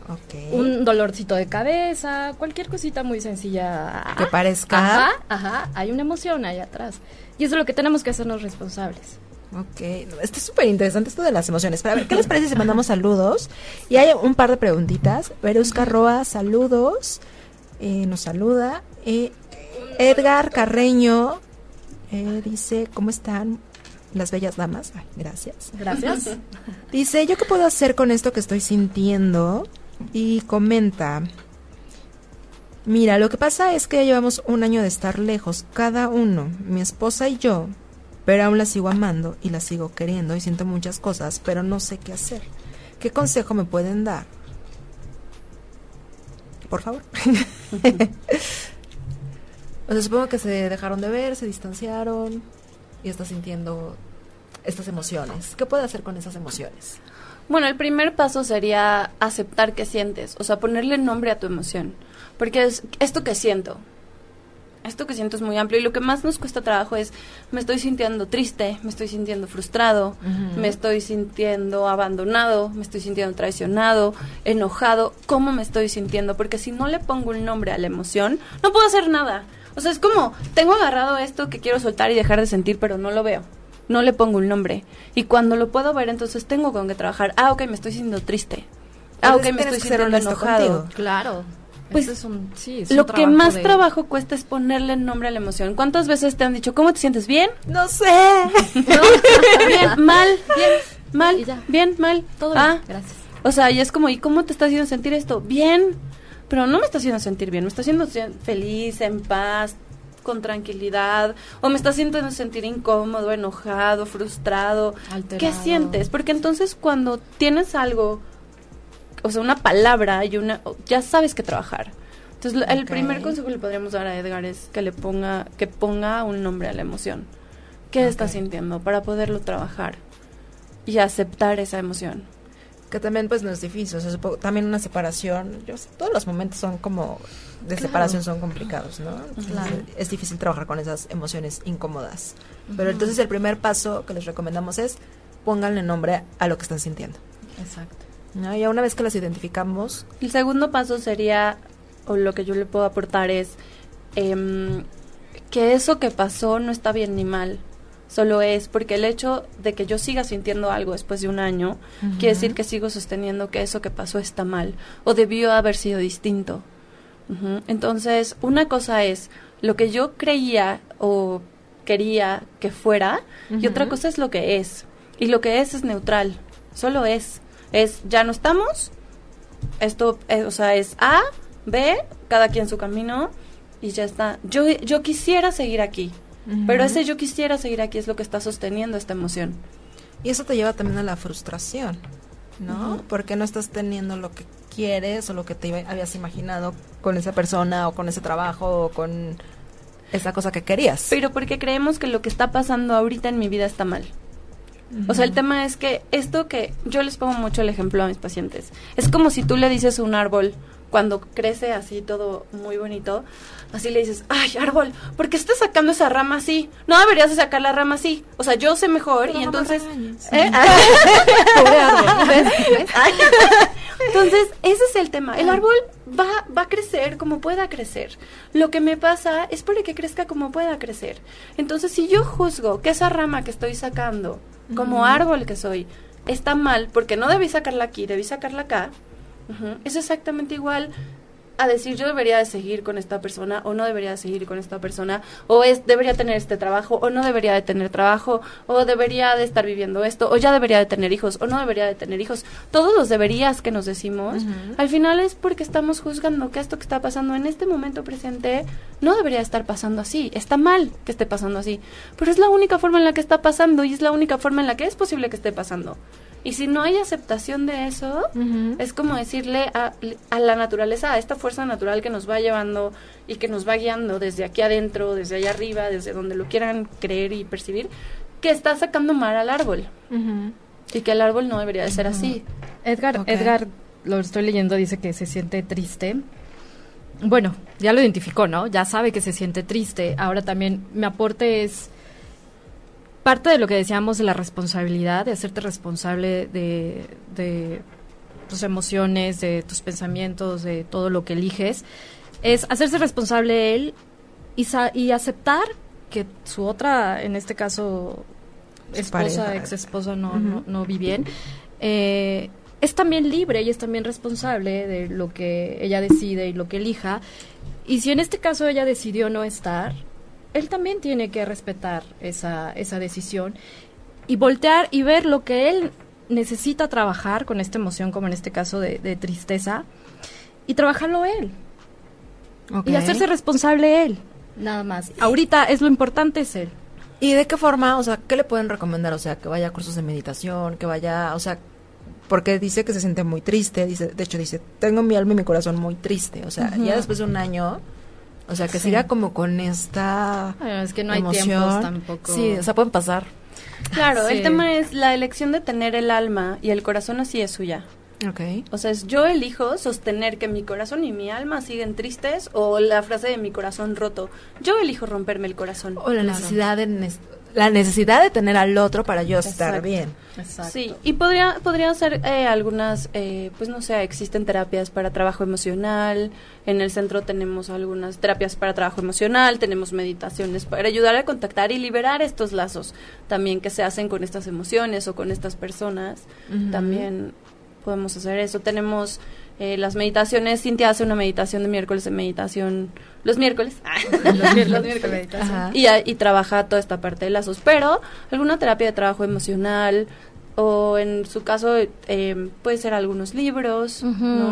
S2: Ok.
S4: Un dolorcito de cabeza, cualquier cosita muy sencilla.
S2: Que parezca.
S4: Ajá, ajá, hay una emoción ahí atrás. Y eso es lo que tenemos que hacernos responsables.
S2: Ok, está súper interesante esto de las emociones. Pero a ver, ¿qué les parece si mandamos saludos? Y hay un par de preguntitas. Verusca Roa, saludos. Eh, nos saluda. Eh, Edgar Carreño eh, dice, ¿cómo están las bellas damas? Ay, gracias.
S4: Gracias.
S2: Dice, ¿yo qué puedo hacer con esto que estoy sintiendo? Y comenta, mira, lo que pasa es que ya llevamos un año de estar lejos, cada uno, mi esposa y yo, pero aún la sigo amando y la sigo queriendo y siento muchas cosas, pero no sé qué hacer. ¿Qué consejo me pueden dar? Por favor. o sea, supongo que se dejaron de ver, se distanciaron y está sintiendo estas emociones. ¿Qué puede hacer con esas emociones?
S3: Bueno, el primer paso sería aceptar que sientes, o sea, ponerle nombre a tu emoción. Porque es esto que siento. Esto que siento es muy amplio y lo que más nos cuesta trabajo es me estoy sintiendo triste, me estoy sintiendo frustrado, me estoy sintiendo abandonado, me estoy sintiendo traicionado, enojado, ¿cómo me estoy sintiendo? Porque si no le pongo un nombre a la emoción, no puedo hacer nada. O sea, es como tengo agarrado esto que quiero soltar y dejar de sentir, pero no lo veo no le pongo un nombre. Y cuando lo puedo ver, entonces tengo con qué trabajar. Ah, ok, me estoy sintiendo triste. Ah, ok, me estoy sintiendo enojado.
S4: Claro.
S3: Pues
S4: es un, sí, es
S3: lo
S4: un
S3: que más
S4: de-
S3: trabajo cuesta es ponerle nombre a la emoción. ¿Cuántas veces te han dicho, ¿cómo te sientes? ¿Bien?
S2: No sé.
S3: ¿Bien? ¿Mal? ¿Bien? ¿Mal?
S4: Ya.
S3: ¿Bien? ¿Mal?
S4: Todo
S3: ah,
S4: bien, gracias.
S3: O sea, y es como, ¿y cómo te está haciendo sentir esto? Bien, pero no me está haciendo sentir bien, me está haciendo feliz, en paz, con tranquilidad, o me está haciendo sentir incómodo, enojado, frustrado. ¿Qué sientes? Porque entonces cuando tienes algo, o sea, una palabra y una, ya sabes que trabajar. Entonces, el primer consejo que le podríamos dar a Edgar es que le ponga, que ponga un nombre a la emoción. ¿Qué está
S2: Ok.
S3: sintiendo? Para poderlo trabajar y aceptar esa emoción.
S2: Que también pues no es difícil, o sea, también una separación, yo sé, todos los momentos son como de
S3: Claro.
S2: separación son complicados, ¿no?
S4: Claro.
S2: Es difícil trabajar con esas emociones incómodas. Pero entonces el primer paso que les recomendamos es pónganle nombre a lo que están sintiendo.
S4: Exacto.
S2: ¿No? Y una vez que las identificamos,
S3: El segundo paso sería, o lo que yo le puedo aportar es, em, que eso que pasó no está bien ni mal, solo es porque el hecho de que yo siga sintiendo algo después de un año, quiere decir que sigo sosteniendo que eso que pasó está mal, o debió haber sido distinto. Entonces, una cosa es lo que yo creía o quería que fuera, y otra cosa es lo que es. Y lo que es es neutral, solo es. Es, ya no estamos, esto, eh, o sea, es A, B, cada quien su camino y ya está. Yo, yo quisiera seguir aquí, pero ese yo quisiera seguir aquí es lo que está sosteniendo esta emoción.
S2: y eso te lleva también a la frustración, ¿no? Porque no estás teniendo lo que quieres o lo que te iba- habías imaginado con esa persona o con ese trabajo o con esa cosa que querías.
S3: Pero porque creemos que lo que está pasando ahorita en mi vida está mal. O sea, el tema es que esto que yo les pongo mucho el ejemplo a mis pacientes. Es como si tú le dices a un árbol cuando crece así todo muy bonito, así le dices, "Ay, árbol, ¿por qué estás sacando esa rama así? No deberías de sacar la rama así." O sea, yo sé mejor y entonces ¿Eh?
S2: Pobre árbol.
S3: ¿Ves? Ay. Entonces, ese es el tema. El árbol va, va a crecer como pueda crecer. Lo que me pasa es para que crezca como pueda crecer. Entonces, si yo juzgo que esa rama que estoy sacando, como árbol que soy, está mal, porque no debí sacarla aquí, debí sacarla acá, es exactamente igual a decir yo debería de seguir con esta persona o no debería de seguir con esta persona o es debería tener este trabajo o no debería de tener trabajo o debería de estar viviendo esto o ya debería de tener hijos o no debería de tener hijos. Todos los deberías que nos decimos al final es porque estamos juzgando que esto que está pasando en este momento presente no debería estar pasando así. Está mal que esté pasando así pero es la única forma en la que está pasando y es la única forma en la que es posible que esté pasando y si no hay aceptación de eso es como decirle a, a la naturaleza, a esta fuerza natural que nos va llevando y que nos va guiando desde aquí adentro, desde allá arriba, desde donde lo quieran creer y percibir, que está sacando mal al árbol y que el árbol no debería de ser así.
S4: Edgar. Edgar, lo estoy leyendo, dice que se siente triste. Bueno, ya lo identificó, ¿no? Ya sabe que se siente triste. Ahora también mi aporte es parte de lo que decíamos de la responsabilidad, de hacerte responsable de, de tus emociones, de tus pensamientos, de todo lo que eliges, es hacerse responsable él y, sa- y aceptar que su otra, en este caso, esposa, ex esposa no, no, no vi bien, eh, es también libre y es también responsable de lo que ella decide y lo que elija. Y si en este caso ella decidió no estar, él también tiene que respetar esa, esa decisión y voltear y ver lo que él necesita trabajar con esta emoción, como en este caso de, tristeza, y trabajarlo él. Y hacerse responsable él, nada más. Ahorita es lo importante es él.
S2: ¿Y de qué forma? O sea, ¿qué le pueden recomendar? O sea, que vaya a cursos de meditación, que vaya, o sea, porque dice que se siente muy triste, dice, de hecho dice, tengo mi alma y mi corazón muy triste, o sea, ya después de un año, o sea, que siga como con esta
S4: es que no hay tiempos tampoco.
S2: Sí, o sea, pueden pasar.
S3: Claro, el tema es la elección de tener el alma y el corazón así es suya.
S2: Okay.
S3: O sea, es yo elijo sostener que mi corazón y mi alma siguen tristes o la frase de mi corazón roto. Yo elijo romperme el corazón.
S2: O la necesidad de la necesidad de tener al otro para yo estar bien.
S3: Exacto. Sí, y podría, podría ser eh, algunas, eh, pues no sé, existen terapias para trabajo emocional, en el centro tenemos algunas terapias para trabajo emocional, tenemos meditaciones para ayudar a contactar y liberar estos lazos también que se hacen con estas emociones o con estas personas. También podemos hacer eso. Tenemos eh, las meditaciones, Cintia hace una meditación de miércoles de meditación los miércoles, los, miércoles, y, y, trabaja toda esta parte de lazos, pero alguna terapia de trabajo emocional o en su caso eh, puede ser algunos libros,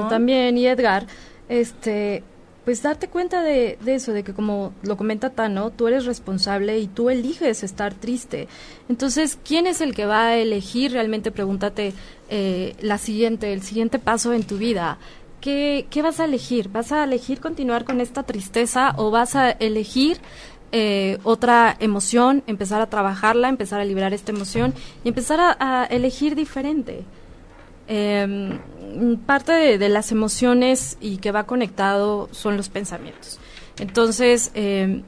S4: también. Y Edgar, este pues darte cuenta de, eso, de que como lo comenta Tano, tú eres responsable y tú eliges estar triste. Entonces, ¿quién es el que va a elegir realmente? Pregúntate eh, la siguiente, el siguiente paso en tu vida. ¿Qué, ¿Qué vas a elegir? ¿Vas a elegir continuar con esta tristeza o vas a elegir eh, otra emoción, empezar a trabajarla, empezar a liberar esta emoción y empezar a, elegir diferente? Em, parte de, las emociones y que va conectado son los pensamientos. Entonces, em,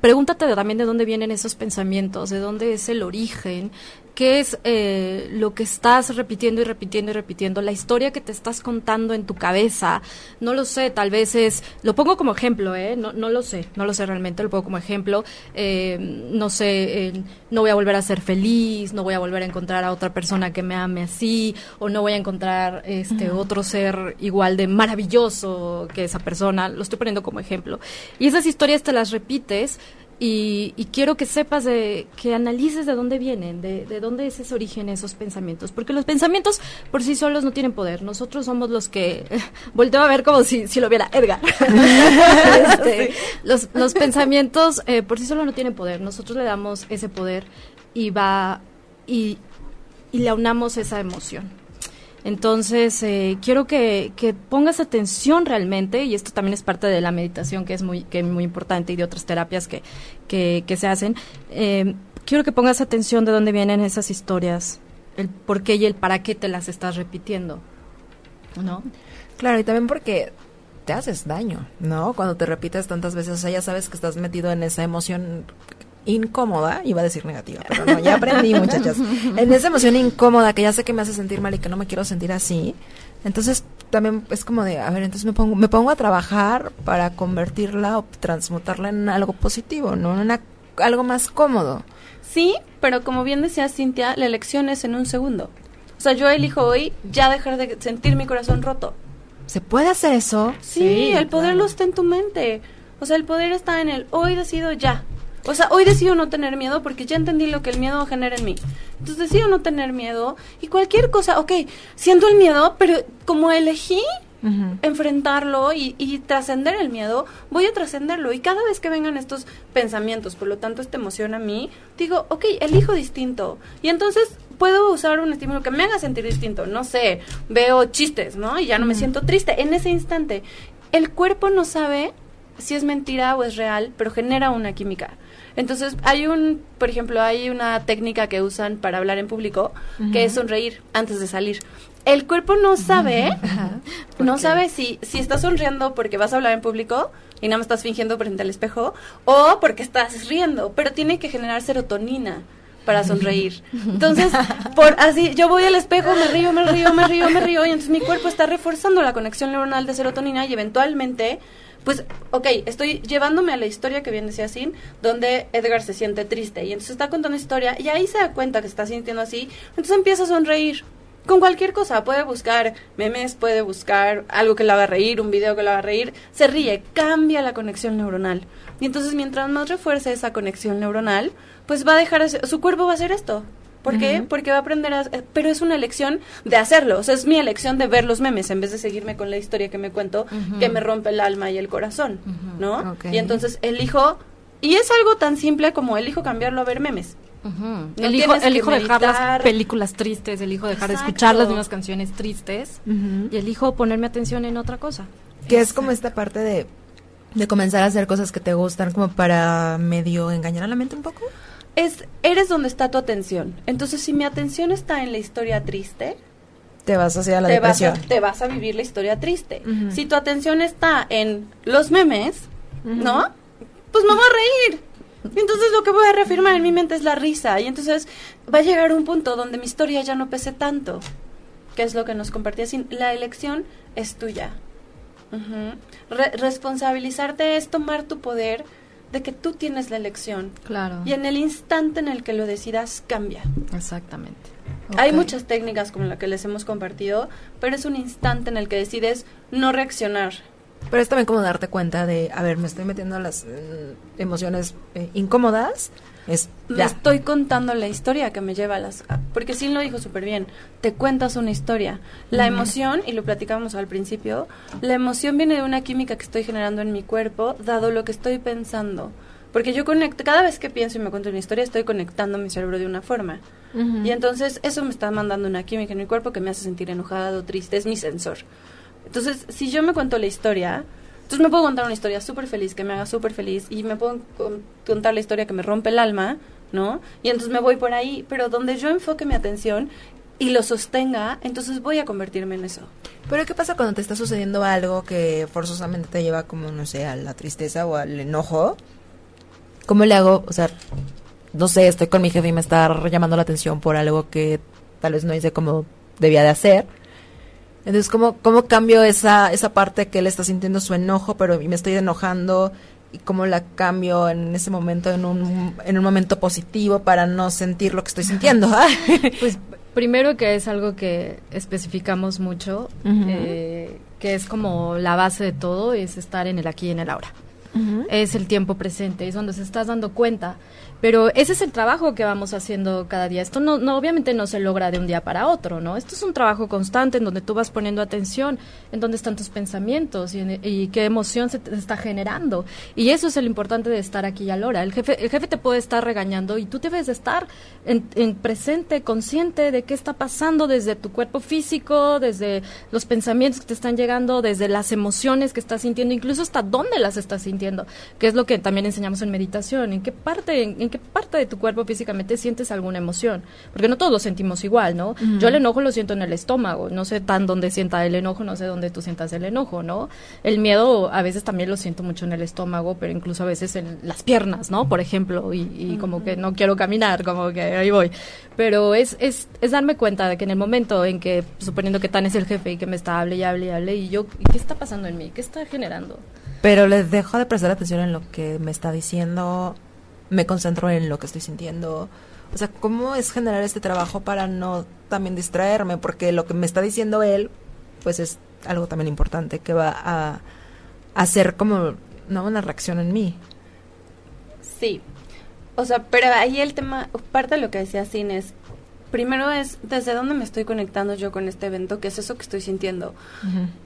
S4: pregúntate también de dónde vienen esos pensamientos, de dónde es el origen, qué es eh, lo que estás repitiendo y repitiendo y repitiendo, la historia que te estás contando en tu cabeza. No lo sé, tal vez es, lo pongo como ejemplo, ¿eh? No, no lo sé, no lo sé realmente, lo pongo como ejemplo. Eh, no sé, no voy a volver a ser feliz, no voy a volver a encontrar a otra persona que me ame así, o no voy a encontrar este otro ser igual de maravilloso que esa persona. Lo estoy poniendo como ejemplo. Y esas historias te las repites y, quiero que sepas, de, que analices de dónde vienen, de, de, dónde es ese origen, esos pensamientos. Porque los pensamientos por sí solos no tienen poder. Nosotros somos los que. volteo a ver como si, si lo viera Edgar. Este, los, los pensamientos eh, por sí solos no tienen poder. Nosotros le damos ese poder y va. Y, y le aunamos esa emoción. Entonces, eh, quiero que, pongas atención realmente, y esto también es parte de la meditación que es muy, que muy importante y de otras terapias que, que, se hacen. Eh, quiero que pongas atención de dónde vienen esas historias, el por qué y el para qué te las estás repitiendo. ¿No?
S2: Claro, y también porque te haces daño, ¿no? Cuando te repites tantas veces, o sea, ya sabes que estás metido en esa emoción incómoda, iba a decir negativa, pero no, ya aprendí, muchachas. En esa emoción incómoda que ya sé que me hace sentir mal y que no me quiero sentir así. Entonces, también es como de, a ver, entonces me pongo, me pongo a trabajar para convertirla o transmutarla en algo positivo, ¿no? En algo más cómodo.
S3: Sí, pero como bien decía Cintia, la elección es en un segundo. O sea, yo elijo hoy ya dejar de sentir mi corazón roto.
S2: ¿Se puede hacer eso?
S3: Sí, el poder lo está en tu mente. O sea, el poder está en el hoy decido ya. O sea, hoy decido no tener miedo porque ya entendí lo que el miedo genera en mí. Entonces decido no tener miedo y cualquier cosa, ok, siento el miedo, pero como elegí enfrentarlo y, y trascender el miedo, voy a trascenderlo. Y cada vez que vengan estos pensamientos, por lo tanto esta emoción a mí, digo, ok, elijo distinto. Y entonces puedo usar un estímulo que me haga sentir distinto. No sé, veo chistes, ¿no? Y ya no me siento triste en ese instante. El cuerpo no sabe si es mentira o es real, pero genera una química. Entonces, hay un, por ejemplo, hay una técnica que usan para hablar en público, que es sonreír antes de salir. El cuerpo no sabe, no sabe si, si estás sonriendo porque vas a hablar en público y nada más estás fingiendo frente al espejo, o porque estás riendo, pero tiene que generar serotonina para sonreír. Entonces, por así, yo voy al espejo, me río, me río, me río, me río, y entonces mi cuerpo está reforzando la conexión neuronal de serotonina y eventualmente pues, ok, estoy llevándome a la historia que bien decía Sin, donde Edgar se siente triste y entonces está contando historia y ahí se da cuenta que está sintiendo así, entonces empieza a sonreír. Con cualquier cosa, puede buscar memes, puede buscar algo que le haga reír, un video que le haga reír, se ríe, cambia la conexión neuronal. Y entonces mientras más refuerce esa conexión neuronal, pues va a dejar, su cuerpo va a hacer esto, ¿Por qué? Porque va a aprender a... Pero es una elección de hacerlo. O sea, es mi elección de ver los memes en vez de seguirme con la historia que me cuento que me rompe el alma y el corazón, ¿no? Y entonces elijo... Y es algo tan simple como elijo cambiarlo a ver memes.
S4: elijo, elijo dejar las películas tristes, elijo dejar de escuchar las mismas canciones tristes y elijo ponerme atención en otra cosa.
S2: Que es como esta parte de, de comenzar a hacer cosas que te gustan como para medio engañar a la mente un poco
S3: es, eres donde está tu atención. Entonces, si mi atención está en la historia triste,
S2: te vas hacia la
S3: te
S2: depresión.
S3: Vas a, te vas a vivir la historia triste. Si tu atención está en los memes, ¿no? Pues me voy a reír. Entonces lo que voy a reafirmar en mi mente es la risa. Y entonces va a llegar un punto donde mi historia ya no pese tanto. Que es lo que nos compartía sin La elección es tuya. responsabilizarte es tomar tu poder de que tú tienes la elección.
S4: Claro.
S3: Y en el instante en el que lo decidas, cambia.
S4: Exactamente.
S3: Hay muchas técnicas como la que les hemos compartido, pero es un instante en el que decides no reaccionar.
S2: Pero es también como darte cuenta de, a ver, me estoy metiendo las mm, emociones eh, incómodas es,
S3: Le estoy contando la historia que me lleva a las... porque sí lo dijo súper bien, te cuentas una historia. La emoción, y lo platicamos al principio, la emoción viene de una química que estoy generando en mi cuerpo, dado lo que estoy pensando. Porque yo conecto, cada vez que pienso y me cuento una historia, estoy conectando mi cerebro de una forma. Y entonces eso me está mandando una química en mi cuerpo que me hace sentir enojado, triste, es mi sensor. Entonces, si yo me cuento la historia, entonces me puedo contar una historia súper feliz, que me haga súper feliz, y me puedo contar la historia que me rompe el alma, ¿no? Y entonces me voy por ahí, pero donde yo enfoque mi atención y lo sostenga, entonces voy a convertirme en eso.
S2: Pero ¿qué pasa cuando te está sucediendo algo que forzosamente te lleva como, no sé, a la tristeza o al enojo? ¿Cómo le hago? O sea, no sé, estoy con mi jefe y me está llamando la atención por algo que tal vez no hice como debía de hacer entonces, ¿cómo, cómo cambio esa, esa parte que él está sintiendo su enojo, pero me estoy enojando? ¿Y cómo la cambio en ese momento, en un, en un momento positivo para no sentir lo que estoy sintiendo?
S4: pues primero que es algo que especificamos mucho, eh, que es como la base de todo, es estar en el aquí y en el ahora. Es el tiempo presente, es donde se estás dando cuenta pero ese es el trabajo que vamos haciendo cada día. Esto no, no, obviamente no se logra de un día para otro, ¿no? Esto es un trabajo constante en donde tú vas poniendo atención en dónde están tus pensamientos y, qué emoción se te está generando. Y eso es el importante de estar aquí y ahora. El jefe, el jefe te puede estar regañando y tú debes de estar en, en presente, consciente de qué está pasando desde tu cuerpo físico, desde los pensamientos que te están llegando, desde las emociones que estás sintiendo, incluso hasta dónde las estás sintiendo, que es lo que también enseñamos en meditación, en qué parte, en, en qué parte de tu cuerpo físicamente sientes alguna emoción, porque no todos lo sentimos igual, ¿no? Yo el enojo lo siento en el estómago, no sé tan dónde sienta el enojo, no sé dónde tú sientas el enojo, ¿no? El miedo a veces también lo siento mucho en el estómago, pero incluso a veces en las piernas, ¿no? Por ejemplo, y, como que no quiero caminar, como que ahí voy. Pero es, es, es darme cuenta de que en el momento en que, suponiendo que Tan es el jefe y que me está hable y hable y hable, y yo, ¿qué está pasando en mí? ¿Qué está generando?
S2: Pero les dejo de prestar atención en lo que me está diciendo me concentro en lo que estoy sintiendo. O sea, ¿cómo es generar este trabajo para no también distraerme? Porque lo que me está diciendo él, pues es algo también importante que va a hacer como ¿no? una reacción en mí.
S3: Sí. O sea, pero ahí el tema, parte de lo que decía Sin es, primero es desde dónde me estoy conectando yo con este evento, qué es eso que estoy sintiendo.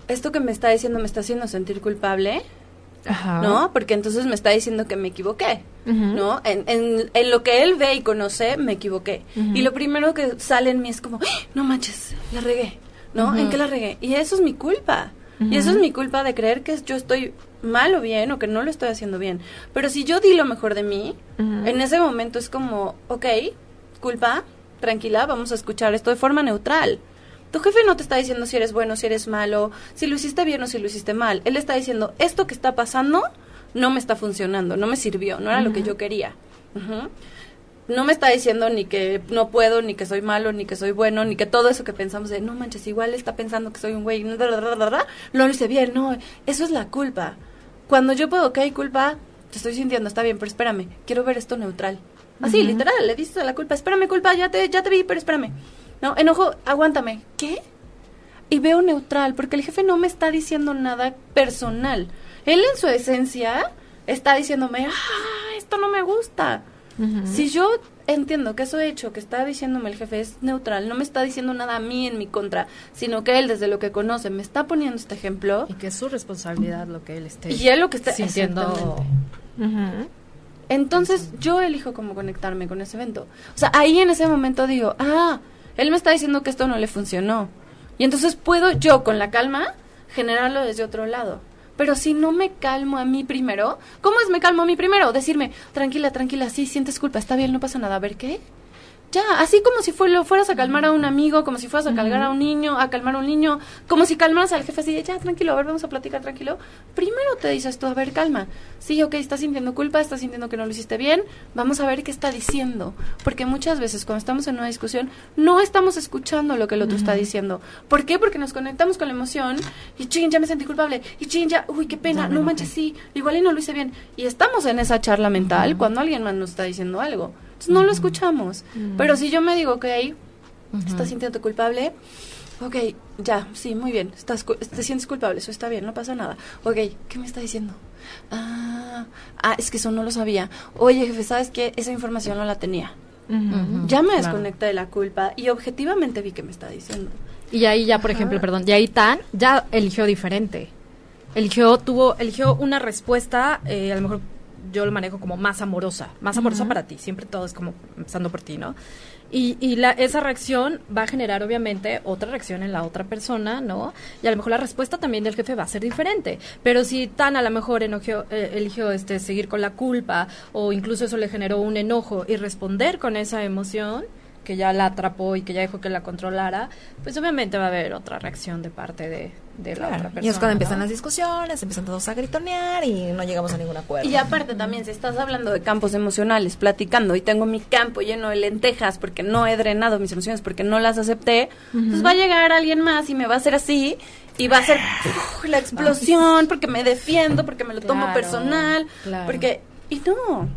S3: Esto que me está diciendo me está haciendo sentir culpable ¿no? Porque entonces me está diciendo que me equivoqué, ¿no? En, en, lo que él ve y conoce, me equivoqué. Y lo primero que sale en mí es como, ¡Ah! no manches, la regué, ¿no? ¿En qué la regué? Y eso es mi culpa. Y eso es mi culpa de creer que yo estoy mal o bien o que no lo estoy haciendo bien. Pero si yo di lo mejor de mí, en ese momento es como, ok, culpa, tranquila, vamos a escuchar esto de forma neutral. Tu jefe no te está diciendo si eres bueno, si eres malo, si lo hiciste bien o si lo hiciste mal. Él está diciendo, esto que está pasando no me está funcionando, no me sirvió, no era lo que yo quería. No me está diciendo ni que no puedo, ni que soy malo, ni que soy bueno, ni que todo eso que pensamos de, no manches, igual está pensando que soy un güey, lo hice bien, no, eso es la culpa. Cuando yo puedo, ok, culpa, te estoy sintiendo, está bien, pero espérame, quiero ver esto neutral. Así, literal, le dices a la culpa, espérame, culpa, ya te, ya te vi, pero espérame. No, enojo, aguántame. ¿Qué? Y veo neutral, porque el jefe no me está diciendo nada personal. Él en su esencia está diciéndome, ah, esto no me gusta. Si yo entiendo que eso hecho que está diciéndome el jefe es neutral, no me está diciendo nada a mí en mi contra, sino que él desde lo que conoce me está poniendo este ejemplo.
S4: Y que es su responsabilidad lo que él esté
S3: Y él lo que está
S4: sintiendo.
S3: Entonces yo elijo cómo conectarme con ese evento. O sea, ahí en ese momento digo, ah, él me está diciendo que esto no le funcionó. Y entonces puedo yo con la calma generarlo desde otro lado. Pero si no me calmo a mí primero, ¿cómo es me calmo a mí primero? Decirme, tranquila, tranquila, sí, sientes culpa, está bien, no pasa nada. A ver, ¿qué? Ya, así como si lo fueras a calmar a un amigo, como si fueras a calmar a un niño, a calmar a un niño, como si calmaras al jefe así de, ya, tranquilo, a ver, vamos a platicar tranquilo. Primero te dices tú, a ver, calma. Sí, ok, estás sintiendo culpa, estás sintiendo que no lo hiciste bien, vamos a ver qué está diciendo. Porque muchas veces cuando estamos en una discusión, no estamos escuchando lo que el otro está diciendo. ¿Por qué? Porque nos conectamos con la emoción y ching, ya me sentí culpable, y ching, ya, uy, qué pena, no manches, sí, igual y no lo hice bien. Y estamos en esa charla mental cuando alguien más nos está diciendo algo no lo escuchamos. Pero si yo me digo, ok, estás sintiendo culpable, ok, ya, sí, muy bien, estás, te sientes culpable, eso está bien, no pasa nada. Ok, ¿qué me está diciendo? Ah, ah, es que eso no lo sabía. Oye, jefe, ¿sabes qué? Esa información no la tenía. Ya me desconecté de la culpa y objetivamente vi que me está diciendo.
S4: Y ahí ya, por ejemplo, perdón, y ahí Tan ya eligió diferente. Eligió, tuvo, eligió una respuesta, eh, a lo mejor yo lo manejo como más amorosa, más amorosa para ti, siempre todo es como empezando por ti, ¿no? Y, y la, esa reacción va a generar obviamente otra reacción en la otra persona, ¿no? Y a lo mejor la respuesta también del jefe va a ser diferente. Pero si Tan a lo mejor eh, eligió este, seguir con la culpa o incluso eso le generó un enojo y responder con esa emoción, que ya la atrapó y que ya dejó que la controlara, pues obviamente va a haber otra reacción de parte de, la otra persona.
S2: Y es cuando empiezan las discusiones, empiezan todos a gritonear y no llegamos a ningún acuerdo.
S3: Y aparte también, si estás hablando de campos emocionales, platicando, y tengo mi campo lleno de lentejas porque no he drenado mis emociones, porque no las acepté, pues va a llegar alguien más y me va a hacer así y va a ser la explosión porque me defiendo, porque me lo tomo personal, porque... Y no,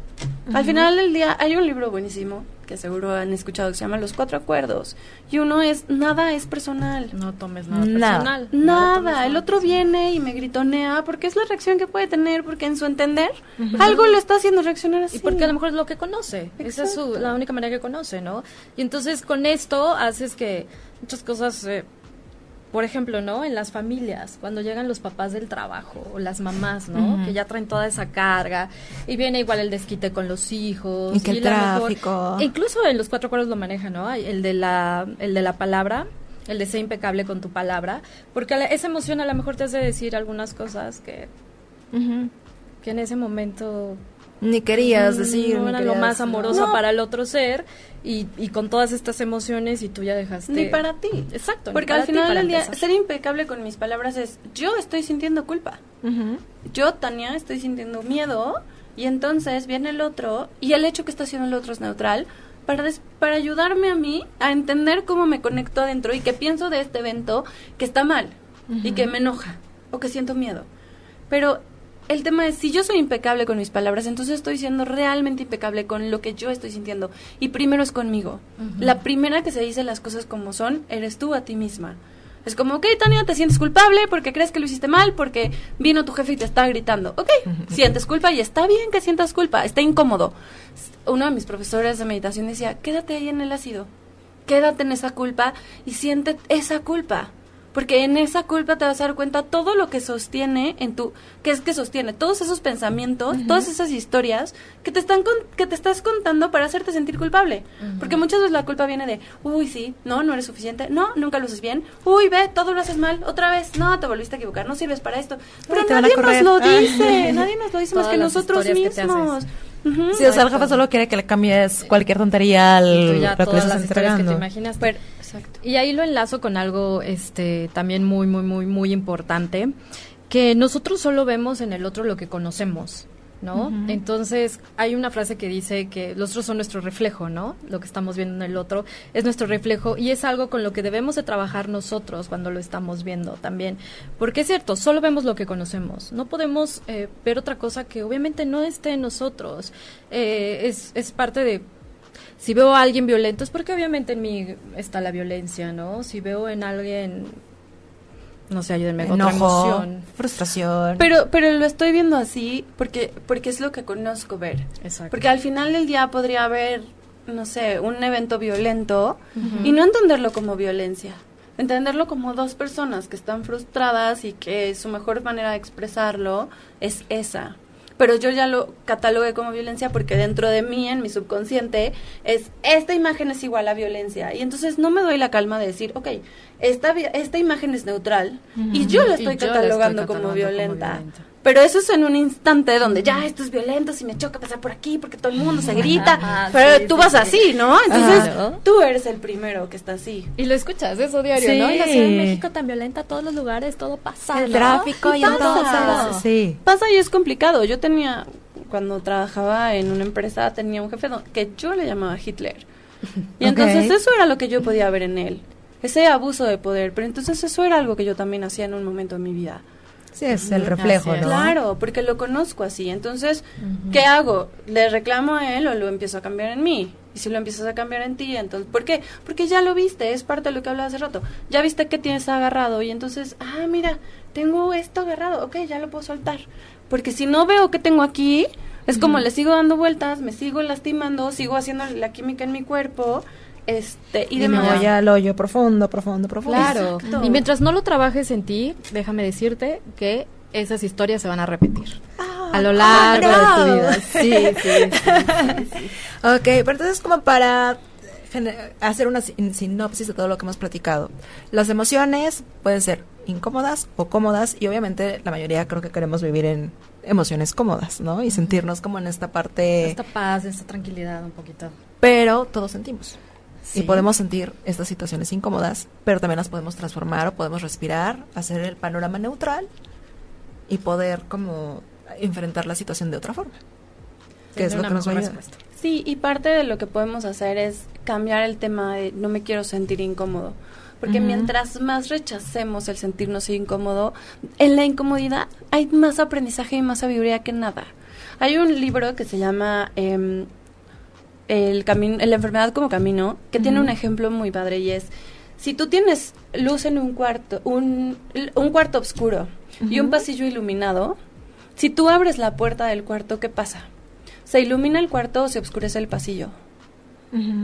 S3: al final del día hay un libro buenísimo que seguro han escuchado que se llama Los Cuatro Acuerdos. Y uno es, nada es personal.
S4: No tomes nada, personal.
S3: Nada. El otro viene y me gritonea porque es la reacción que puede tener, porque en su entender algo le está haciendo reaccionar así.
S4: Y porque a lo mejor es lo que conoce. Esa es la única manera que conoce, ¿no? Y entonces con esto haces que muchas cosas... Eh, por ejemplo, ¿no? En las familias, cuando llegan los papás del trabajo o las mamás, ¿no? Que ya traen toda esa carga y viene igual el desquite con los hijos.
S2: Y que el tráfico.
S4: incluso en los cuatro acuerdos lo manejan, ¿no? El de la, el de la palabra, el de ser impecable con tu palabra, porque esa emoción a lo mejor te hace decir algunas cosas que, que en ese momento
S2: ni querías decir.
S4: No era lo más amoroso para el otro ser y, y, con todas estas emociones y tú ya dejaste.
S3: Ni para ti.
S4: Exacto.
S3: Porque al final del día, ser impecable con mis palabras es: yo estoy sintiendo culpa. Yo, Tania, estoy sintiendo miedo y entonces viene el otro y el hecho que está haciendo el otro es neutral. Para, para ayudarme a mí a entender cómo me conecto adentro y qué pienso de este evento que está mal y que me enoja o que siento miedo. Pero el tema es, si yo soy impecable con mis palabras, entonces estoy siendo realmente impecable con lo que yo estoy sintiendo. Y primero es conmigo. La primera que se dice las cosas como son, eres tú a ti misma. Es como, ok, Tania, te sientes culpable porque crees que lo hiciste mal, porque vino tu jefe y te está gritando. Ok, sientes culpa y está bien que sientas culpa, está incómodo. Uno de mis profesores de meditación decía, quédate ahí en el ácido, quédate en esa culpa y siente esa culpa porque en esa culpa te vas a dar cuenta todo lo que sostiene en tu que es que sostiene todos esos pensamientos, todas esas historias que te están que te estás contando para hacerte sentir culpable, porque muchas veces la culpa viene de, uy, sí, no, no eres suficiente, no, nunca lo haces bien, uy, ve, todo lo haces mal, otra vez, no, te volviste a equivocar, no sirves para esto, pero nadie nos lo dice, nadie nos lo dice más que nosotros mismos.
S2: sí, o sea, el jefe solo quiere que le cambies cualquier tontería al
S4: lo que le estás entregando. Que te imaginas, pero, y ahí lo enlazo con algo este también muy muy muy muy importante que nosotros solo vemos en el otro lo que conocemos. ¿no? Entonces, hay una frase que dice que los otros son nuestro reflejo, ¿no? Lo que estamos viendo en el otro es nuestro reflejo y es algo con lo que debemos de trabajar nosotros cuando lo estamos viendo también. Porque es cierto, solo vemos lo que conocemos. No podemos eh, ver otra cosa que obviamente no esté en nosotros. Eh, es, es parte de si veo a alguien violento es porque obviamente en mí está la violencia, ¿no? Si veo en alguien no sé, ayúdenme, otra
S2: Enojo,
S4: emoción.
S2: frustración.
S3: Pero, pero lo estoy viendo así porque, porque es lo que conozco ver.
S4: Exacto.
S3: Porque al final del día podría haber, no sé, un evento violento y no entenderlo como violencia. Entenderlo como dos personas que están frustradas y que su mejor manera de expresarlo es esa. Pero yo ya lo catalogué como violencia porque dentro de mí, en mi subconsciente, es esta imagen es igual a violencia. Y entonces no me doy la calma de decir, ok, esta, esta imagen es neutral y yo la estoy
S4: yo la estoy
S3: catalogando, como,
S4: catalogando
S3: violenta.
S4: como violenta.
S3: Pero eso es en un instante donde ya esto es violento, si me choca pasar por aquí porque todo el mundo se grita.
S4: Ajá,
S3: pero
S4: sí,
S3: tú
S4: sí,
S3: vas
S4: sí.
S3: así, ¿no? Entonces
S4: Ajá.
S3: tú eres el primero que está así.
S4: Y lo escuchas, eso diario,
S3: Sí.
S4: ¿no? En la Ciudad de México tan violenta, todos los lugares, todo pasa.
S2: el
S4: ¿no?
S2: tráfico y
S3: pasa.
S2: entonces, sí.
S3: Pasa y es complicado. Yo tenía, cuando trabajaba en una empresa, tenía un jefe que yo le llamaba Hitler. Y entonces eso era lo que yo podía ver en él. Ese abuso de poder. Pero entonces eso era algo que yo también hacía en un momento de mi vida.
S2: Sí, es el reflejo. ¿no?
S3: Claro, porque lo conozco así. Entonces, ¿qué hago? ¿Le reclamo a él o lo empiezo a cambiar en mí? Y si lo empiezas a cambiar en ti, entonces, ¿por qué? Porque ya lo viste, es parte de lo que hablaba hace rato. Ya viste que tienes agarrado y entonces, ah, mira, tengo esto agarrado, ok, ya lo puedo soltar. Porque si no veo que tengo aquí, es como le sigo dando vueltas, me sigo lastimando, sigo haciendo la química en mi cuerpo, este, y,
S2: Y
S3: de
S2: me
S3: manera-
S2: voy al hoyo profundo, profundo, profundo.
S4: Claro.
S3: Exacto.
S4: Y mientras no lo trabajes en ti, déjame decirte que esas historias se van a repetir. a lo largo de tu
S2: no.
S4: vida. Sí, sí, sí, sí.
S2: Ok, pero entonces como para hacer una sin- sinopsis de todo lo que hemos platicado. Las emociones pueden ser incómodas o cómodas y obviamente la mayoría creo que queremos vivir en emociones cómodas, ¿no? Y sentirnos como en esta parte...
S4: Esta paz, esta tranquilidad un poquito.
S2: Pero todos sentimos.
S4: Sí.
S2: Y podemos sentir estas situaciones incómodas, pero también las podemos transformar o podemos respirar, hacer el panorama neutral y poder como enfrentar la situación de otra forma. Que es lo que nos va a.
S3: Sí, y parte de lo que podemos hacer es cambiar el tema de no me quiero sentir incómodo. Porque mientras más rechacemos el sentirnos incómodo, en la incomodidad hay más aprendizaje y más sabiduría que nada. Hay un libro que se llama em, el camino, La enfermedad como camino, que tiene un ejemplo muy padre y es, si tú tienes luz en un cuarto, un, un cuarto oscuro y un pasillo iluminado, si tú abres la puerta del cuarto, ¿qué pasa? ¿Se ilumina el cuarto o se oscurece el pasillo?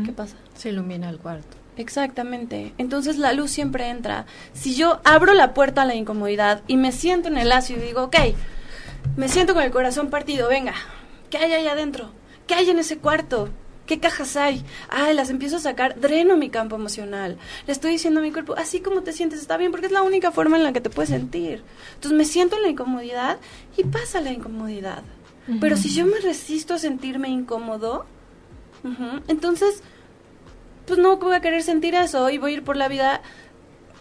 S3: ¿Qué pasa?
S4: Se ilumina el cuarto.
S3: Exactamente. Entonces la luz siempre entra. Si yo abro la puerta a la incomodidad y me siento en el lazo y digo, ok, me siento con el corazón partido, venga, ¿qué hay ahí adentro? ¿Qué hay en ese cuarto? ¿Qué cajas hay? Ay, las empiezo a sacar, dreno mi campo emocional. Le estoy diciendo a mi cuerpo, así como te sientes está bien, porque es la única forma en la que te puedes sentir. Entonces me siento en la incomodidad y pasa la incomodidad. Pero si yo me resisto a sentirme incómodo, entonces pues no voy a querer sentir eso y voy a ir por la vida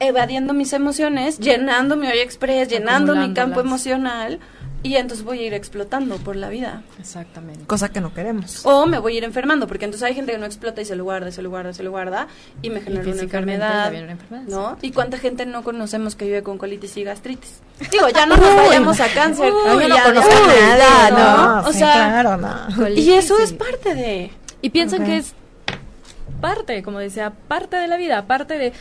S3: evadiendo mis emociones, llenando mi olla express, llenando mi campo emocional y entonces voy a ir explotando por la vida.
S4: Exactamente.
S2: Cosa que no queremos.
S3: O me voy a ir enfermando, porque entonces hay gente que no explota y se lo guarda, se lo guarda, se lo guarda y me genera una
S4: físicamente
S3: enfermedad.
S4: una enfermedad,
S3: ¿No? ¿Y cuánta gente no conocemos que vive con colitis y gastritis? Digo, ya no nos vayamos a cáncer.
S2: Ay, yo no
S3: ya
S2: conozco
S3: de-
S2: nada,
S3: ¿no?
S2: no.
S3: O
S2: sí,
S3: sea,
S2: claro, no.
S3: y eso es
S4: Sí.
S3: parte de...
S4: Y piensan que es parte, como decía, parte de la vida, parte de...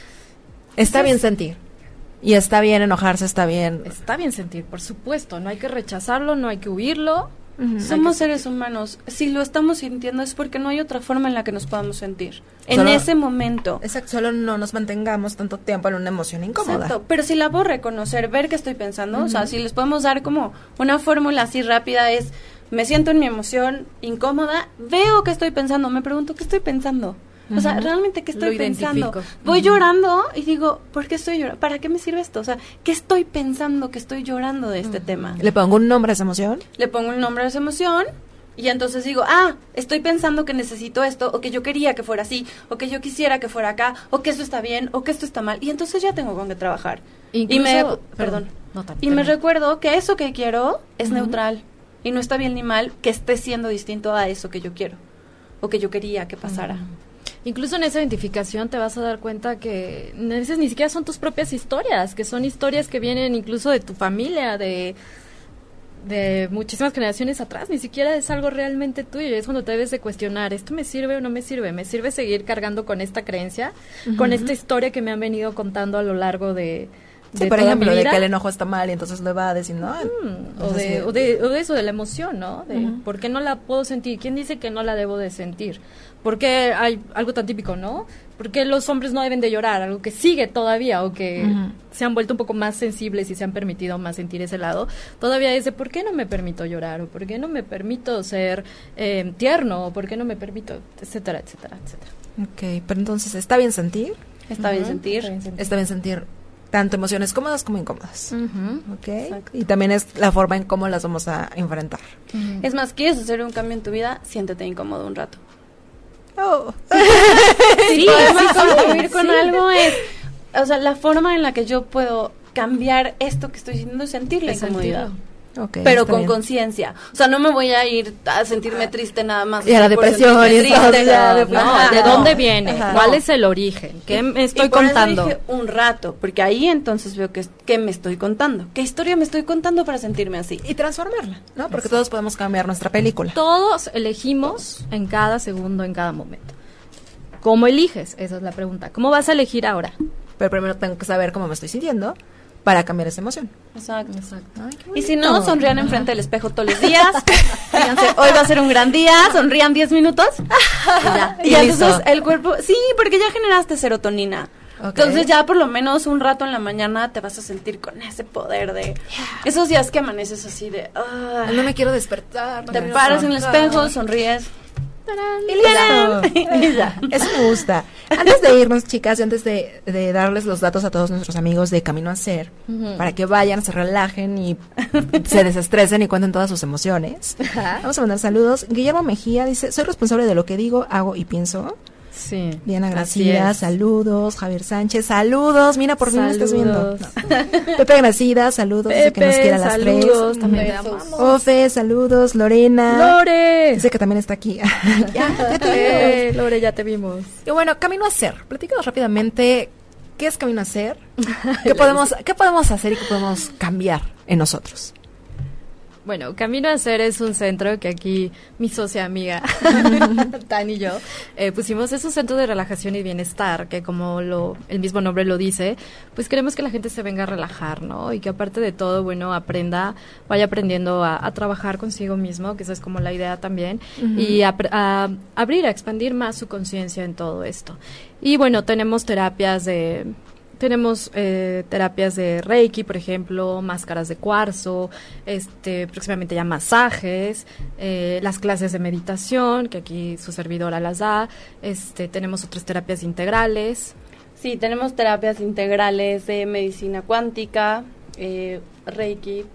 S2: Está bien sentir. Y está bien enojarse, está bien.
S4: Está bien sentir, por supuesto, no hay que rechazarlo, no hay que huirlo.
S3: Somos seres humanos. Si lo estamos sintiendo es porque no hay otra forma en la que nos podamos sentir. En ese momento.
S2: Exacto, solo no nos mantengamos tanto tiempo en una emoción incómoda.
S3: Exacto. Pero si la puedo reconocer, ver qué estoy pensando, o sea, si les podemos dar como una fórmula así rápida es, me siento en mi emoción incómoda, veo qué estoy pensando, me pregunto qué estoy pensando. O sea, realmente qué estoy
S4: Lo
S3: pensando.
S4: identifico.
S3: Voy llorando y digo, ¿por qué estoy llorando? ¿Para qué me sirve esto? O sea, ¿qué estoy pensando que estoy llorando de este tema?
S2: Le pongo un nombre a esa emoción.
S3: le pongo un nombre a esa emoción y entonces digo, ah, estoy pensando que necesito esto, o que yo quería que fuera así, o que yo quisiera que fuera acá, o que esto está bien, o que esto está mal. Y entonces ya tengo con qué trabajar. y me,
S4: Incluso-
S3: perdón.
S4: no, tan-
S3: y me recuerdo que eso que quiero es neutral. Y no está bien ni mal que esté siendo distinto a eso que yo quiero o que yo quería que pasara.
S4: Incluso en esa identificación te vas a dar cuenta que a veces ni siquiera son tus propias historias, que son historias que vienen incluso de tu familia, de, de muchísimas generaciones atrás, ni siquiera es algo realmente tuyo, es cuando te debes de cuestionar, ¿esto me sirve o no me sirve? ¿Me sirve seguir cargando con esta creencia, con esta historia que me han venido contando a lo largo de,
S2: Sí, por ejemplo, de que el enojo está mal y entonces lo va a decir, no.
S4: Mm, o, de, o, de, o de eso, de la emoción, ¿no? De
S2: Ujú.
S4: ¿Por qué no la puedo sentir? ¿Quién dice que no la debo de sentir? ¿Por qué hay algo tan típico, no? ¿Por qué los hombres no deben de llorar? Algo que sigue todavía o que se han vuelto un poco más sensibles y se han permitido más sentir ese lado. Todavía es de ¿por qué no me permito llorar? ¿O por qué no me permito ser eh, tierno? ¿O por qué no me permito? Etcétera, etcétera, etcétera.
S2: Ok, pero entonces, ¿está bien sentir?
S3: Está bien sentir.
S4: está bien sentir.
S2: Está bien sentir tanto emociones cómodas como incómodas.
S4: Ujú.
S2: Ok.
S3: Exacto.
S2: Y también es la forma en cómo las vamos a enfrentar.
S3: Es más, ¿quieres hacer un cambio en tu vida? Siéntete incómodo un rato.
S2: Oh.
S3: Sí, podemos contribuir con algo es, o sea, la forma en la que yo puedo cambiar esto que estoy sintiendo es sentir la incomodidad.
S4: sentirlo.
S3: Pero con conciencia. O sea, no me voy a ir a sentirme triste nada más.
S2: Y a la depresión, y todo,
S3: triste. No,
S4: ¿de dónde viene?
S2: Ajá.
S4: ¿Cuál es el origen? ¿Qué me estoy
S3: Y por eso
S4: contando?
S3: dije un rato, porque ahí entonces veo que, que me estoy contando. ¿Qué historia me estoy contando para sentirme así?
S2: Y transformarla, ¿no? Porque todos podemos cambiar nuestra película.
S4: Todos elegimos en cada segundo, en cada momento. ¿Cómo eliges? Esa es la pregunta. ¿Cómo vas a elegir ahora?
S2: Pero primero tengo que saber cómo me estoy sintiendo para cambiar esa emoción.
S3: Exacto.
S2: Ay, qué
S3: Y si no, sonrían enfrente del espejo todos los días. Díganse, hoy va a ser un gran día. Sonrían 10 minutos. Y ya.
S2: Y
S3: entonces el cuerpo. Sí, porque ya generaste serotonina. Entonces ya por lo menos un rato en la mañana te vas a sentir con ese poder de esos días que amaneces así de
S2: No me quiero despertar. no
S3: te paras en el espejo, sonríes.
S2: Eso me gusta. Antes de irnos, chicas, y antes de, de darles los datos a todos nuestros amigos de Camino a Ser, para que vayan, se relajen y se desestresen y cuenten todas sus emociones, vamos a mandar saludos. Guillermo Mejía dice, soy responsable de lo que digo, hago y pienso.
S4: Sí.
S2: Diana
S4: así
S2: Gracida, saludos. Javier Sánchez, saludos. Mira, por fin me estás viendo. No. Pepe Gracida, saludos. dice que nos quiere a las
S4: saludos,
S2: tres.
S4: también.
S2: Ofe, saludos. Lorena.
S4: ¡Lore!
S2: Dice que también está aquí. ya, ya te vimos.
S4: Eh, Lore, ya te vimos.
S2: Y bueno, Camino a Ser. Platícanos rápidamente qué es Camino a Ser, qué podemos, qué podemos hacer y qué podemos cambiar en nosotros.
S4: Bueno, Camino a Ser es un centro que aquí mi socia amiga, Tan y yo, eh, pusimos. Es un centro de relajación y bienestar, que como lo, el mismo nombre lo dice, pues queremos que la gente se venga a relajar, ¿no? Y que aparte de todo, bueno, aprenda, vaya aprendiendo a, a trabajar consigo mismo, que esa es como la idea también, y a, a abrir, a expandir más su conciencia en todo esto. Y bueno, tenemos terapias de tenemos eh, terapias de Reiki, por ejemplo, máscaras de cuarzo, este, próximamente ya masajes, eh, las clases de meditación, que aquí su servidora las da, este, tenemos otras terapias integrales.
S3: Sí, tenemos terapias integrales de medicina cuántica, eh, Reiki.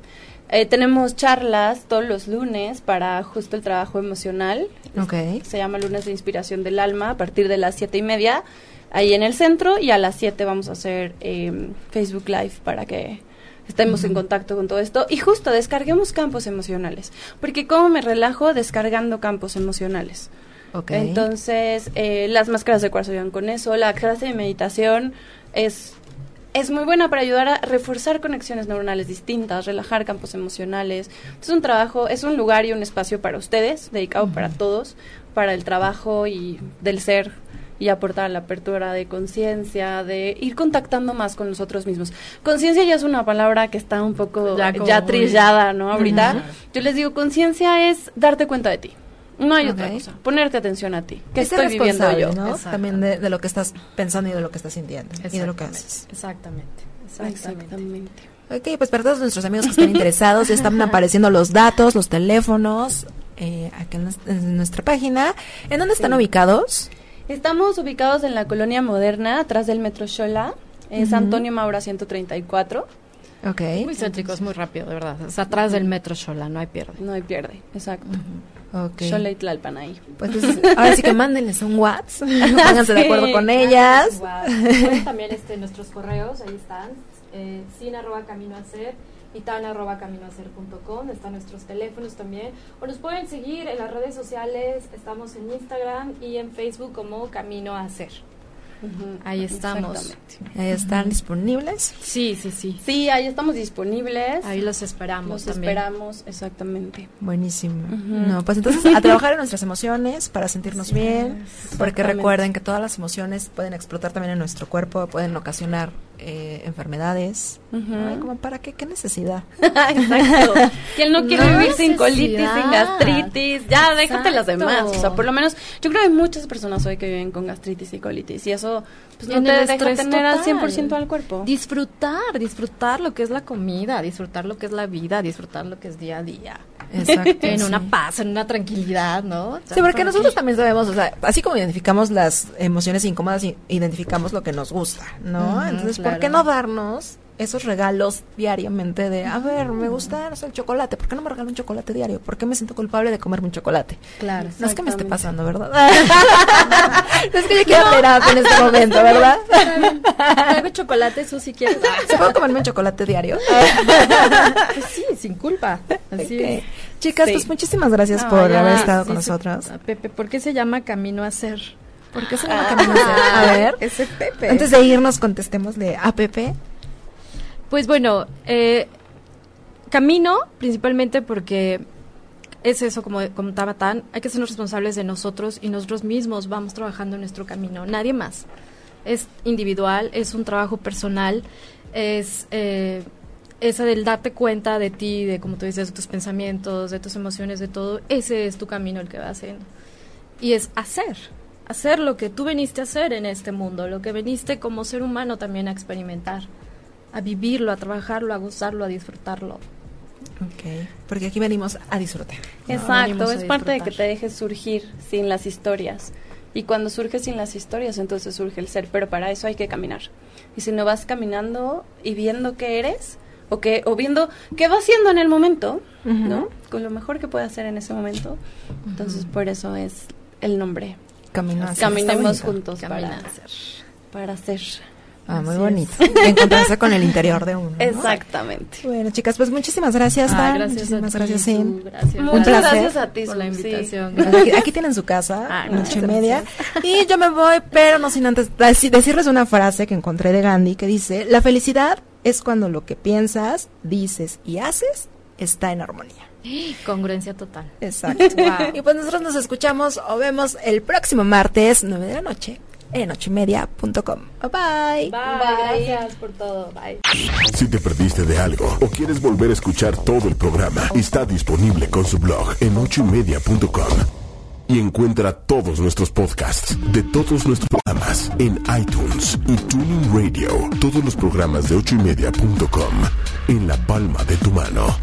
S3: Eh, tenemos charlas todos los lunes para justo el trabajo emocional.
S2: Ok.
S3: Se llama Lunes de Inspiración del Alma a partir de las siete y media ahí en el centro y a las 7 vamos a hacer eh, Facebook Live para que estemos en contacto con todo esto y justo descarguemos campos emocionales porque cómo me relajo descargando campos emocionales
S2: Ok.
S3: entonces eh, las máscaras de cuarzo ayudan con eso la clase de meditación es es muy buena para ayudar a reforzar conexiones neuronales distintas, relajar campos emocionales. Es un trabajo, es un lugar y un espacio para ustedes, dedicado para todos, para el trabajo y del ser y aportar a la apertura de conciencia, de ir contactando más con nosotros mismos. Conciencia ya es una palabra que está un poco
S4: Ya
S3: trillada, ¿no? Ahorita. Yo les digo, conciencia es darte cuenta de ti. No hay otra cosa. Ponerte atención a ti. ¿Qué
S2: ser
S3: estoy viviendo yo?
S2: ¿no? También de, de lo que estás pensando y de lo que estás sintiendo y de lo que haces.
S4: Exactamente. Exactamente.
S3: Exactamente.
S2: Ok, pues para todos nuestros amigos que estén interesados, ya están apareciendo los datos, los teléfonos, eh, aquí en, nues- en nuestra página. ¿En dónde están
S3: Sí.
S2: ubicados?
S3: Estamos ubicados en la colonia moderna, atrás del Metro Xola. Es Antonio Maura 134.
S2: Ok.
S4: Muy céntricos, muy rápido, de verdad. Es atrás del metro Xola, no hay pierde.
S3: No hay pierde, exacto.
S2: Ok.
S3: Xola y Tlalpan ahí.
S2: Pues, ahora sí que mándenles un WhatsApp, pónganse de acuerdo con ellas.
S4: También este, nuestros correos, ahí están, eh, sin arroba camino a ser itana.caminoacer.com, están nuestros teléfonos también. O nos pueden seguir en las redes sociales, estamos en Instagram y en Facebook como Camino a Hacer. Ahí estamos.
S2: Ahí están disponibles.
S4: Sí, sí, sí.
S3: Sí, ahí estamos disponibles.
S4: Ahí los esperamos.
S3: Los esperamos, exactamente.
S2: Buenísimo. No, pues entonces a trabajar en nuestras emociones para sentirnos bien, porque recuerden que todas las emociones pueden explotar también en nuestro cuerpo, pueden ocasionar eh, enfermedades. como para qué, qué necesidad.
S3: Exacto. ¿Quién no quiere vivir sin colitis, sin gastritis? Ya, déjate las demás. O sea, por lo menos, yo creo que hay muchas personas hoy que viven con gastritis y colitis y eso pues, no te deja tener al 100% al cuerpo.
S4: Disfrutar, disfrutar lo que es la comida, disfrutar lo que es la vida, disfrutar lo que es día a día.
S2: Exacto.
S4: en una paz, en una tranquilidad, ¿no?
S2: Sí, porque nosotros también sabemos, o sea, así como identificamos las emociones incómodas, identificamos lo que nos gusta, ¿no? Entonces, ¿por qué no darnos esos regalos diariamente de, a ver, me gusta el chocolate, ¿por qué no me regalo un chocolate diario? ¿Por qué me siento culpable de comerme un chocolate?
S4: Claro.
S2: No es que me esté pasando, ¿verdad? no es que yo quiero terapia en este momento, ¿verdad?
S4: Dame chocolate, eso si quieres.
S2: ¿Se puede comerme un chocolate diario?
S4: pues sí, sin culpa. Así
S2: Chicas, pues muchísimas gracias por haber estado con nosotros.
S4: Pepe, ¿por qué se llama Camino a Ser?
S2: ¿Por qué se llama Camino a Ser? A ver.
S4: Ese Pepe.
S2: Antes de irnos, contestémosle a Pepe.
S4: Pues bueno, eh, camino principalmente porque es eso, como comentaba Tan, hay que ser responsables de nosotros y nosotros mismos vamos trabajando en nuestro camino, nadie más. Es individual, es un trabajo personal, es eh, esa del darte cuenta de ti, de como tú dices, de tus pensamientos, de tus emociones, de todo, ese es tu camino el que vas haciendo. Y es hacer, hacer lo que tú veniste a hacer en este mundo, lo que veniste como ser humano también a experimentar a vivirlo, a trabajarlo, a gozarlo, a disfrutarlo.
S2: Ok, porque aquí venimos a disfrutar.
S3: Exacto, es parte de que te dejes surgir sin las historias. Y cuando surge sin las historias, entonces surge el ser, pero para eso hay que caminar. Y si no vas caminando y viendo qué eres, o, que, o viendo qué vas haciendo en el momento, ¿no? Con lo mejor que puede hacer en ese momento. Entonces, por eso es el nombre.
S2: Caminar.
S3: Caminemos juntos para, para ser.
S2: Ah, muy bonito. encontrarse con el interior de uno.
S3: Exactamente.
S2: Bueno, chicas, pues muchísimas gracias.
S4: Ah, gracias
S2: muchísimas gracias,
S3: Gracias. Muchas gracias a ti
S4: por la invitación.
S2: Aquí, tienen su casa, ah, noche y media. Y yo me voy, pero no sin antes decirles una frase que encontré de Gandhi que dice: La felicidad es cuando lo que piensas, dices y haces está en armonía.
S4: Congruencia total.
S2: Exacto. Y pues nosotros nos escuchamos o vemos el próximo martes, 9 de la noche, en ochimedia.com. Bye,
S4: bye. Bye. Bye. Gracias por todo. Bye.
S1: Si te perdiste de algo o quieres volver a escuchar todo el programa, está disponible con su blog en ochimedia.com. Y encuentra todos nuestros podcasts de todos nuestros programas en iTunes y Tuning Radio. Todos los programas de ochoymedia.com en la palma de tu mano.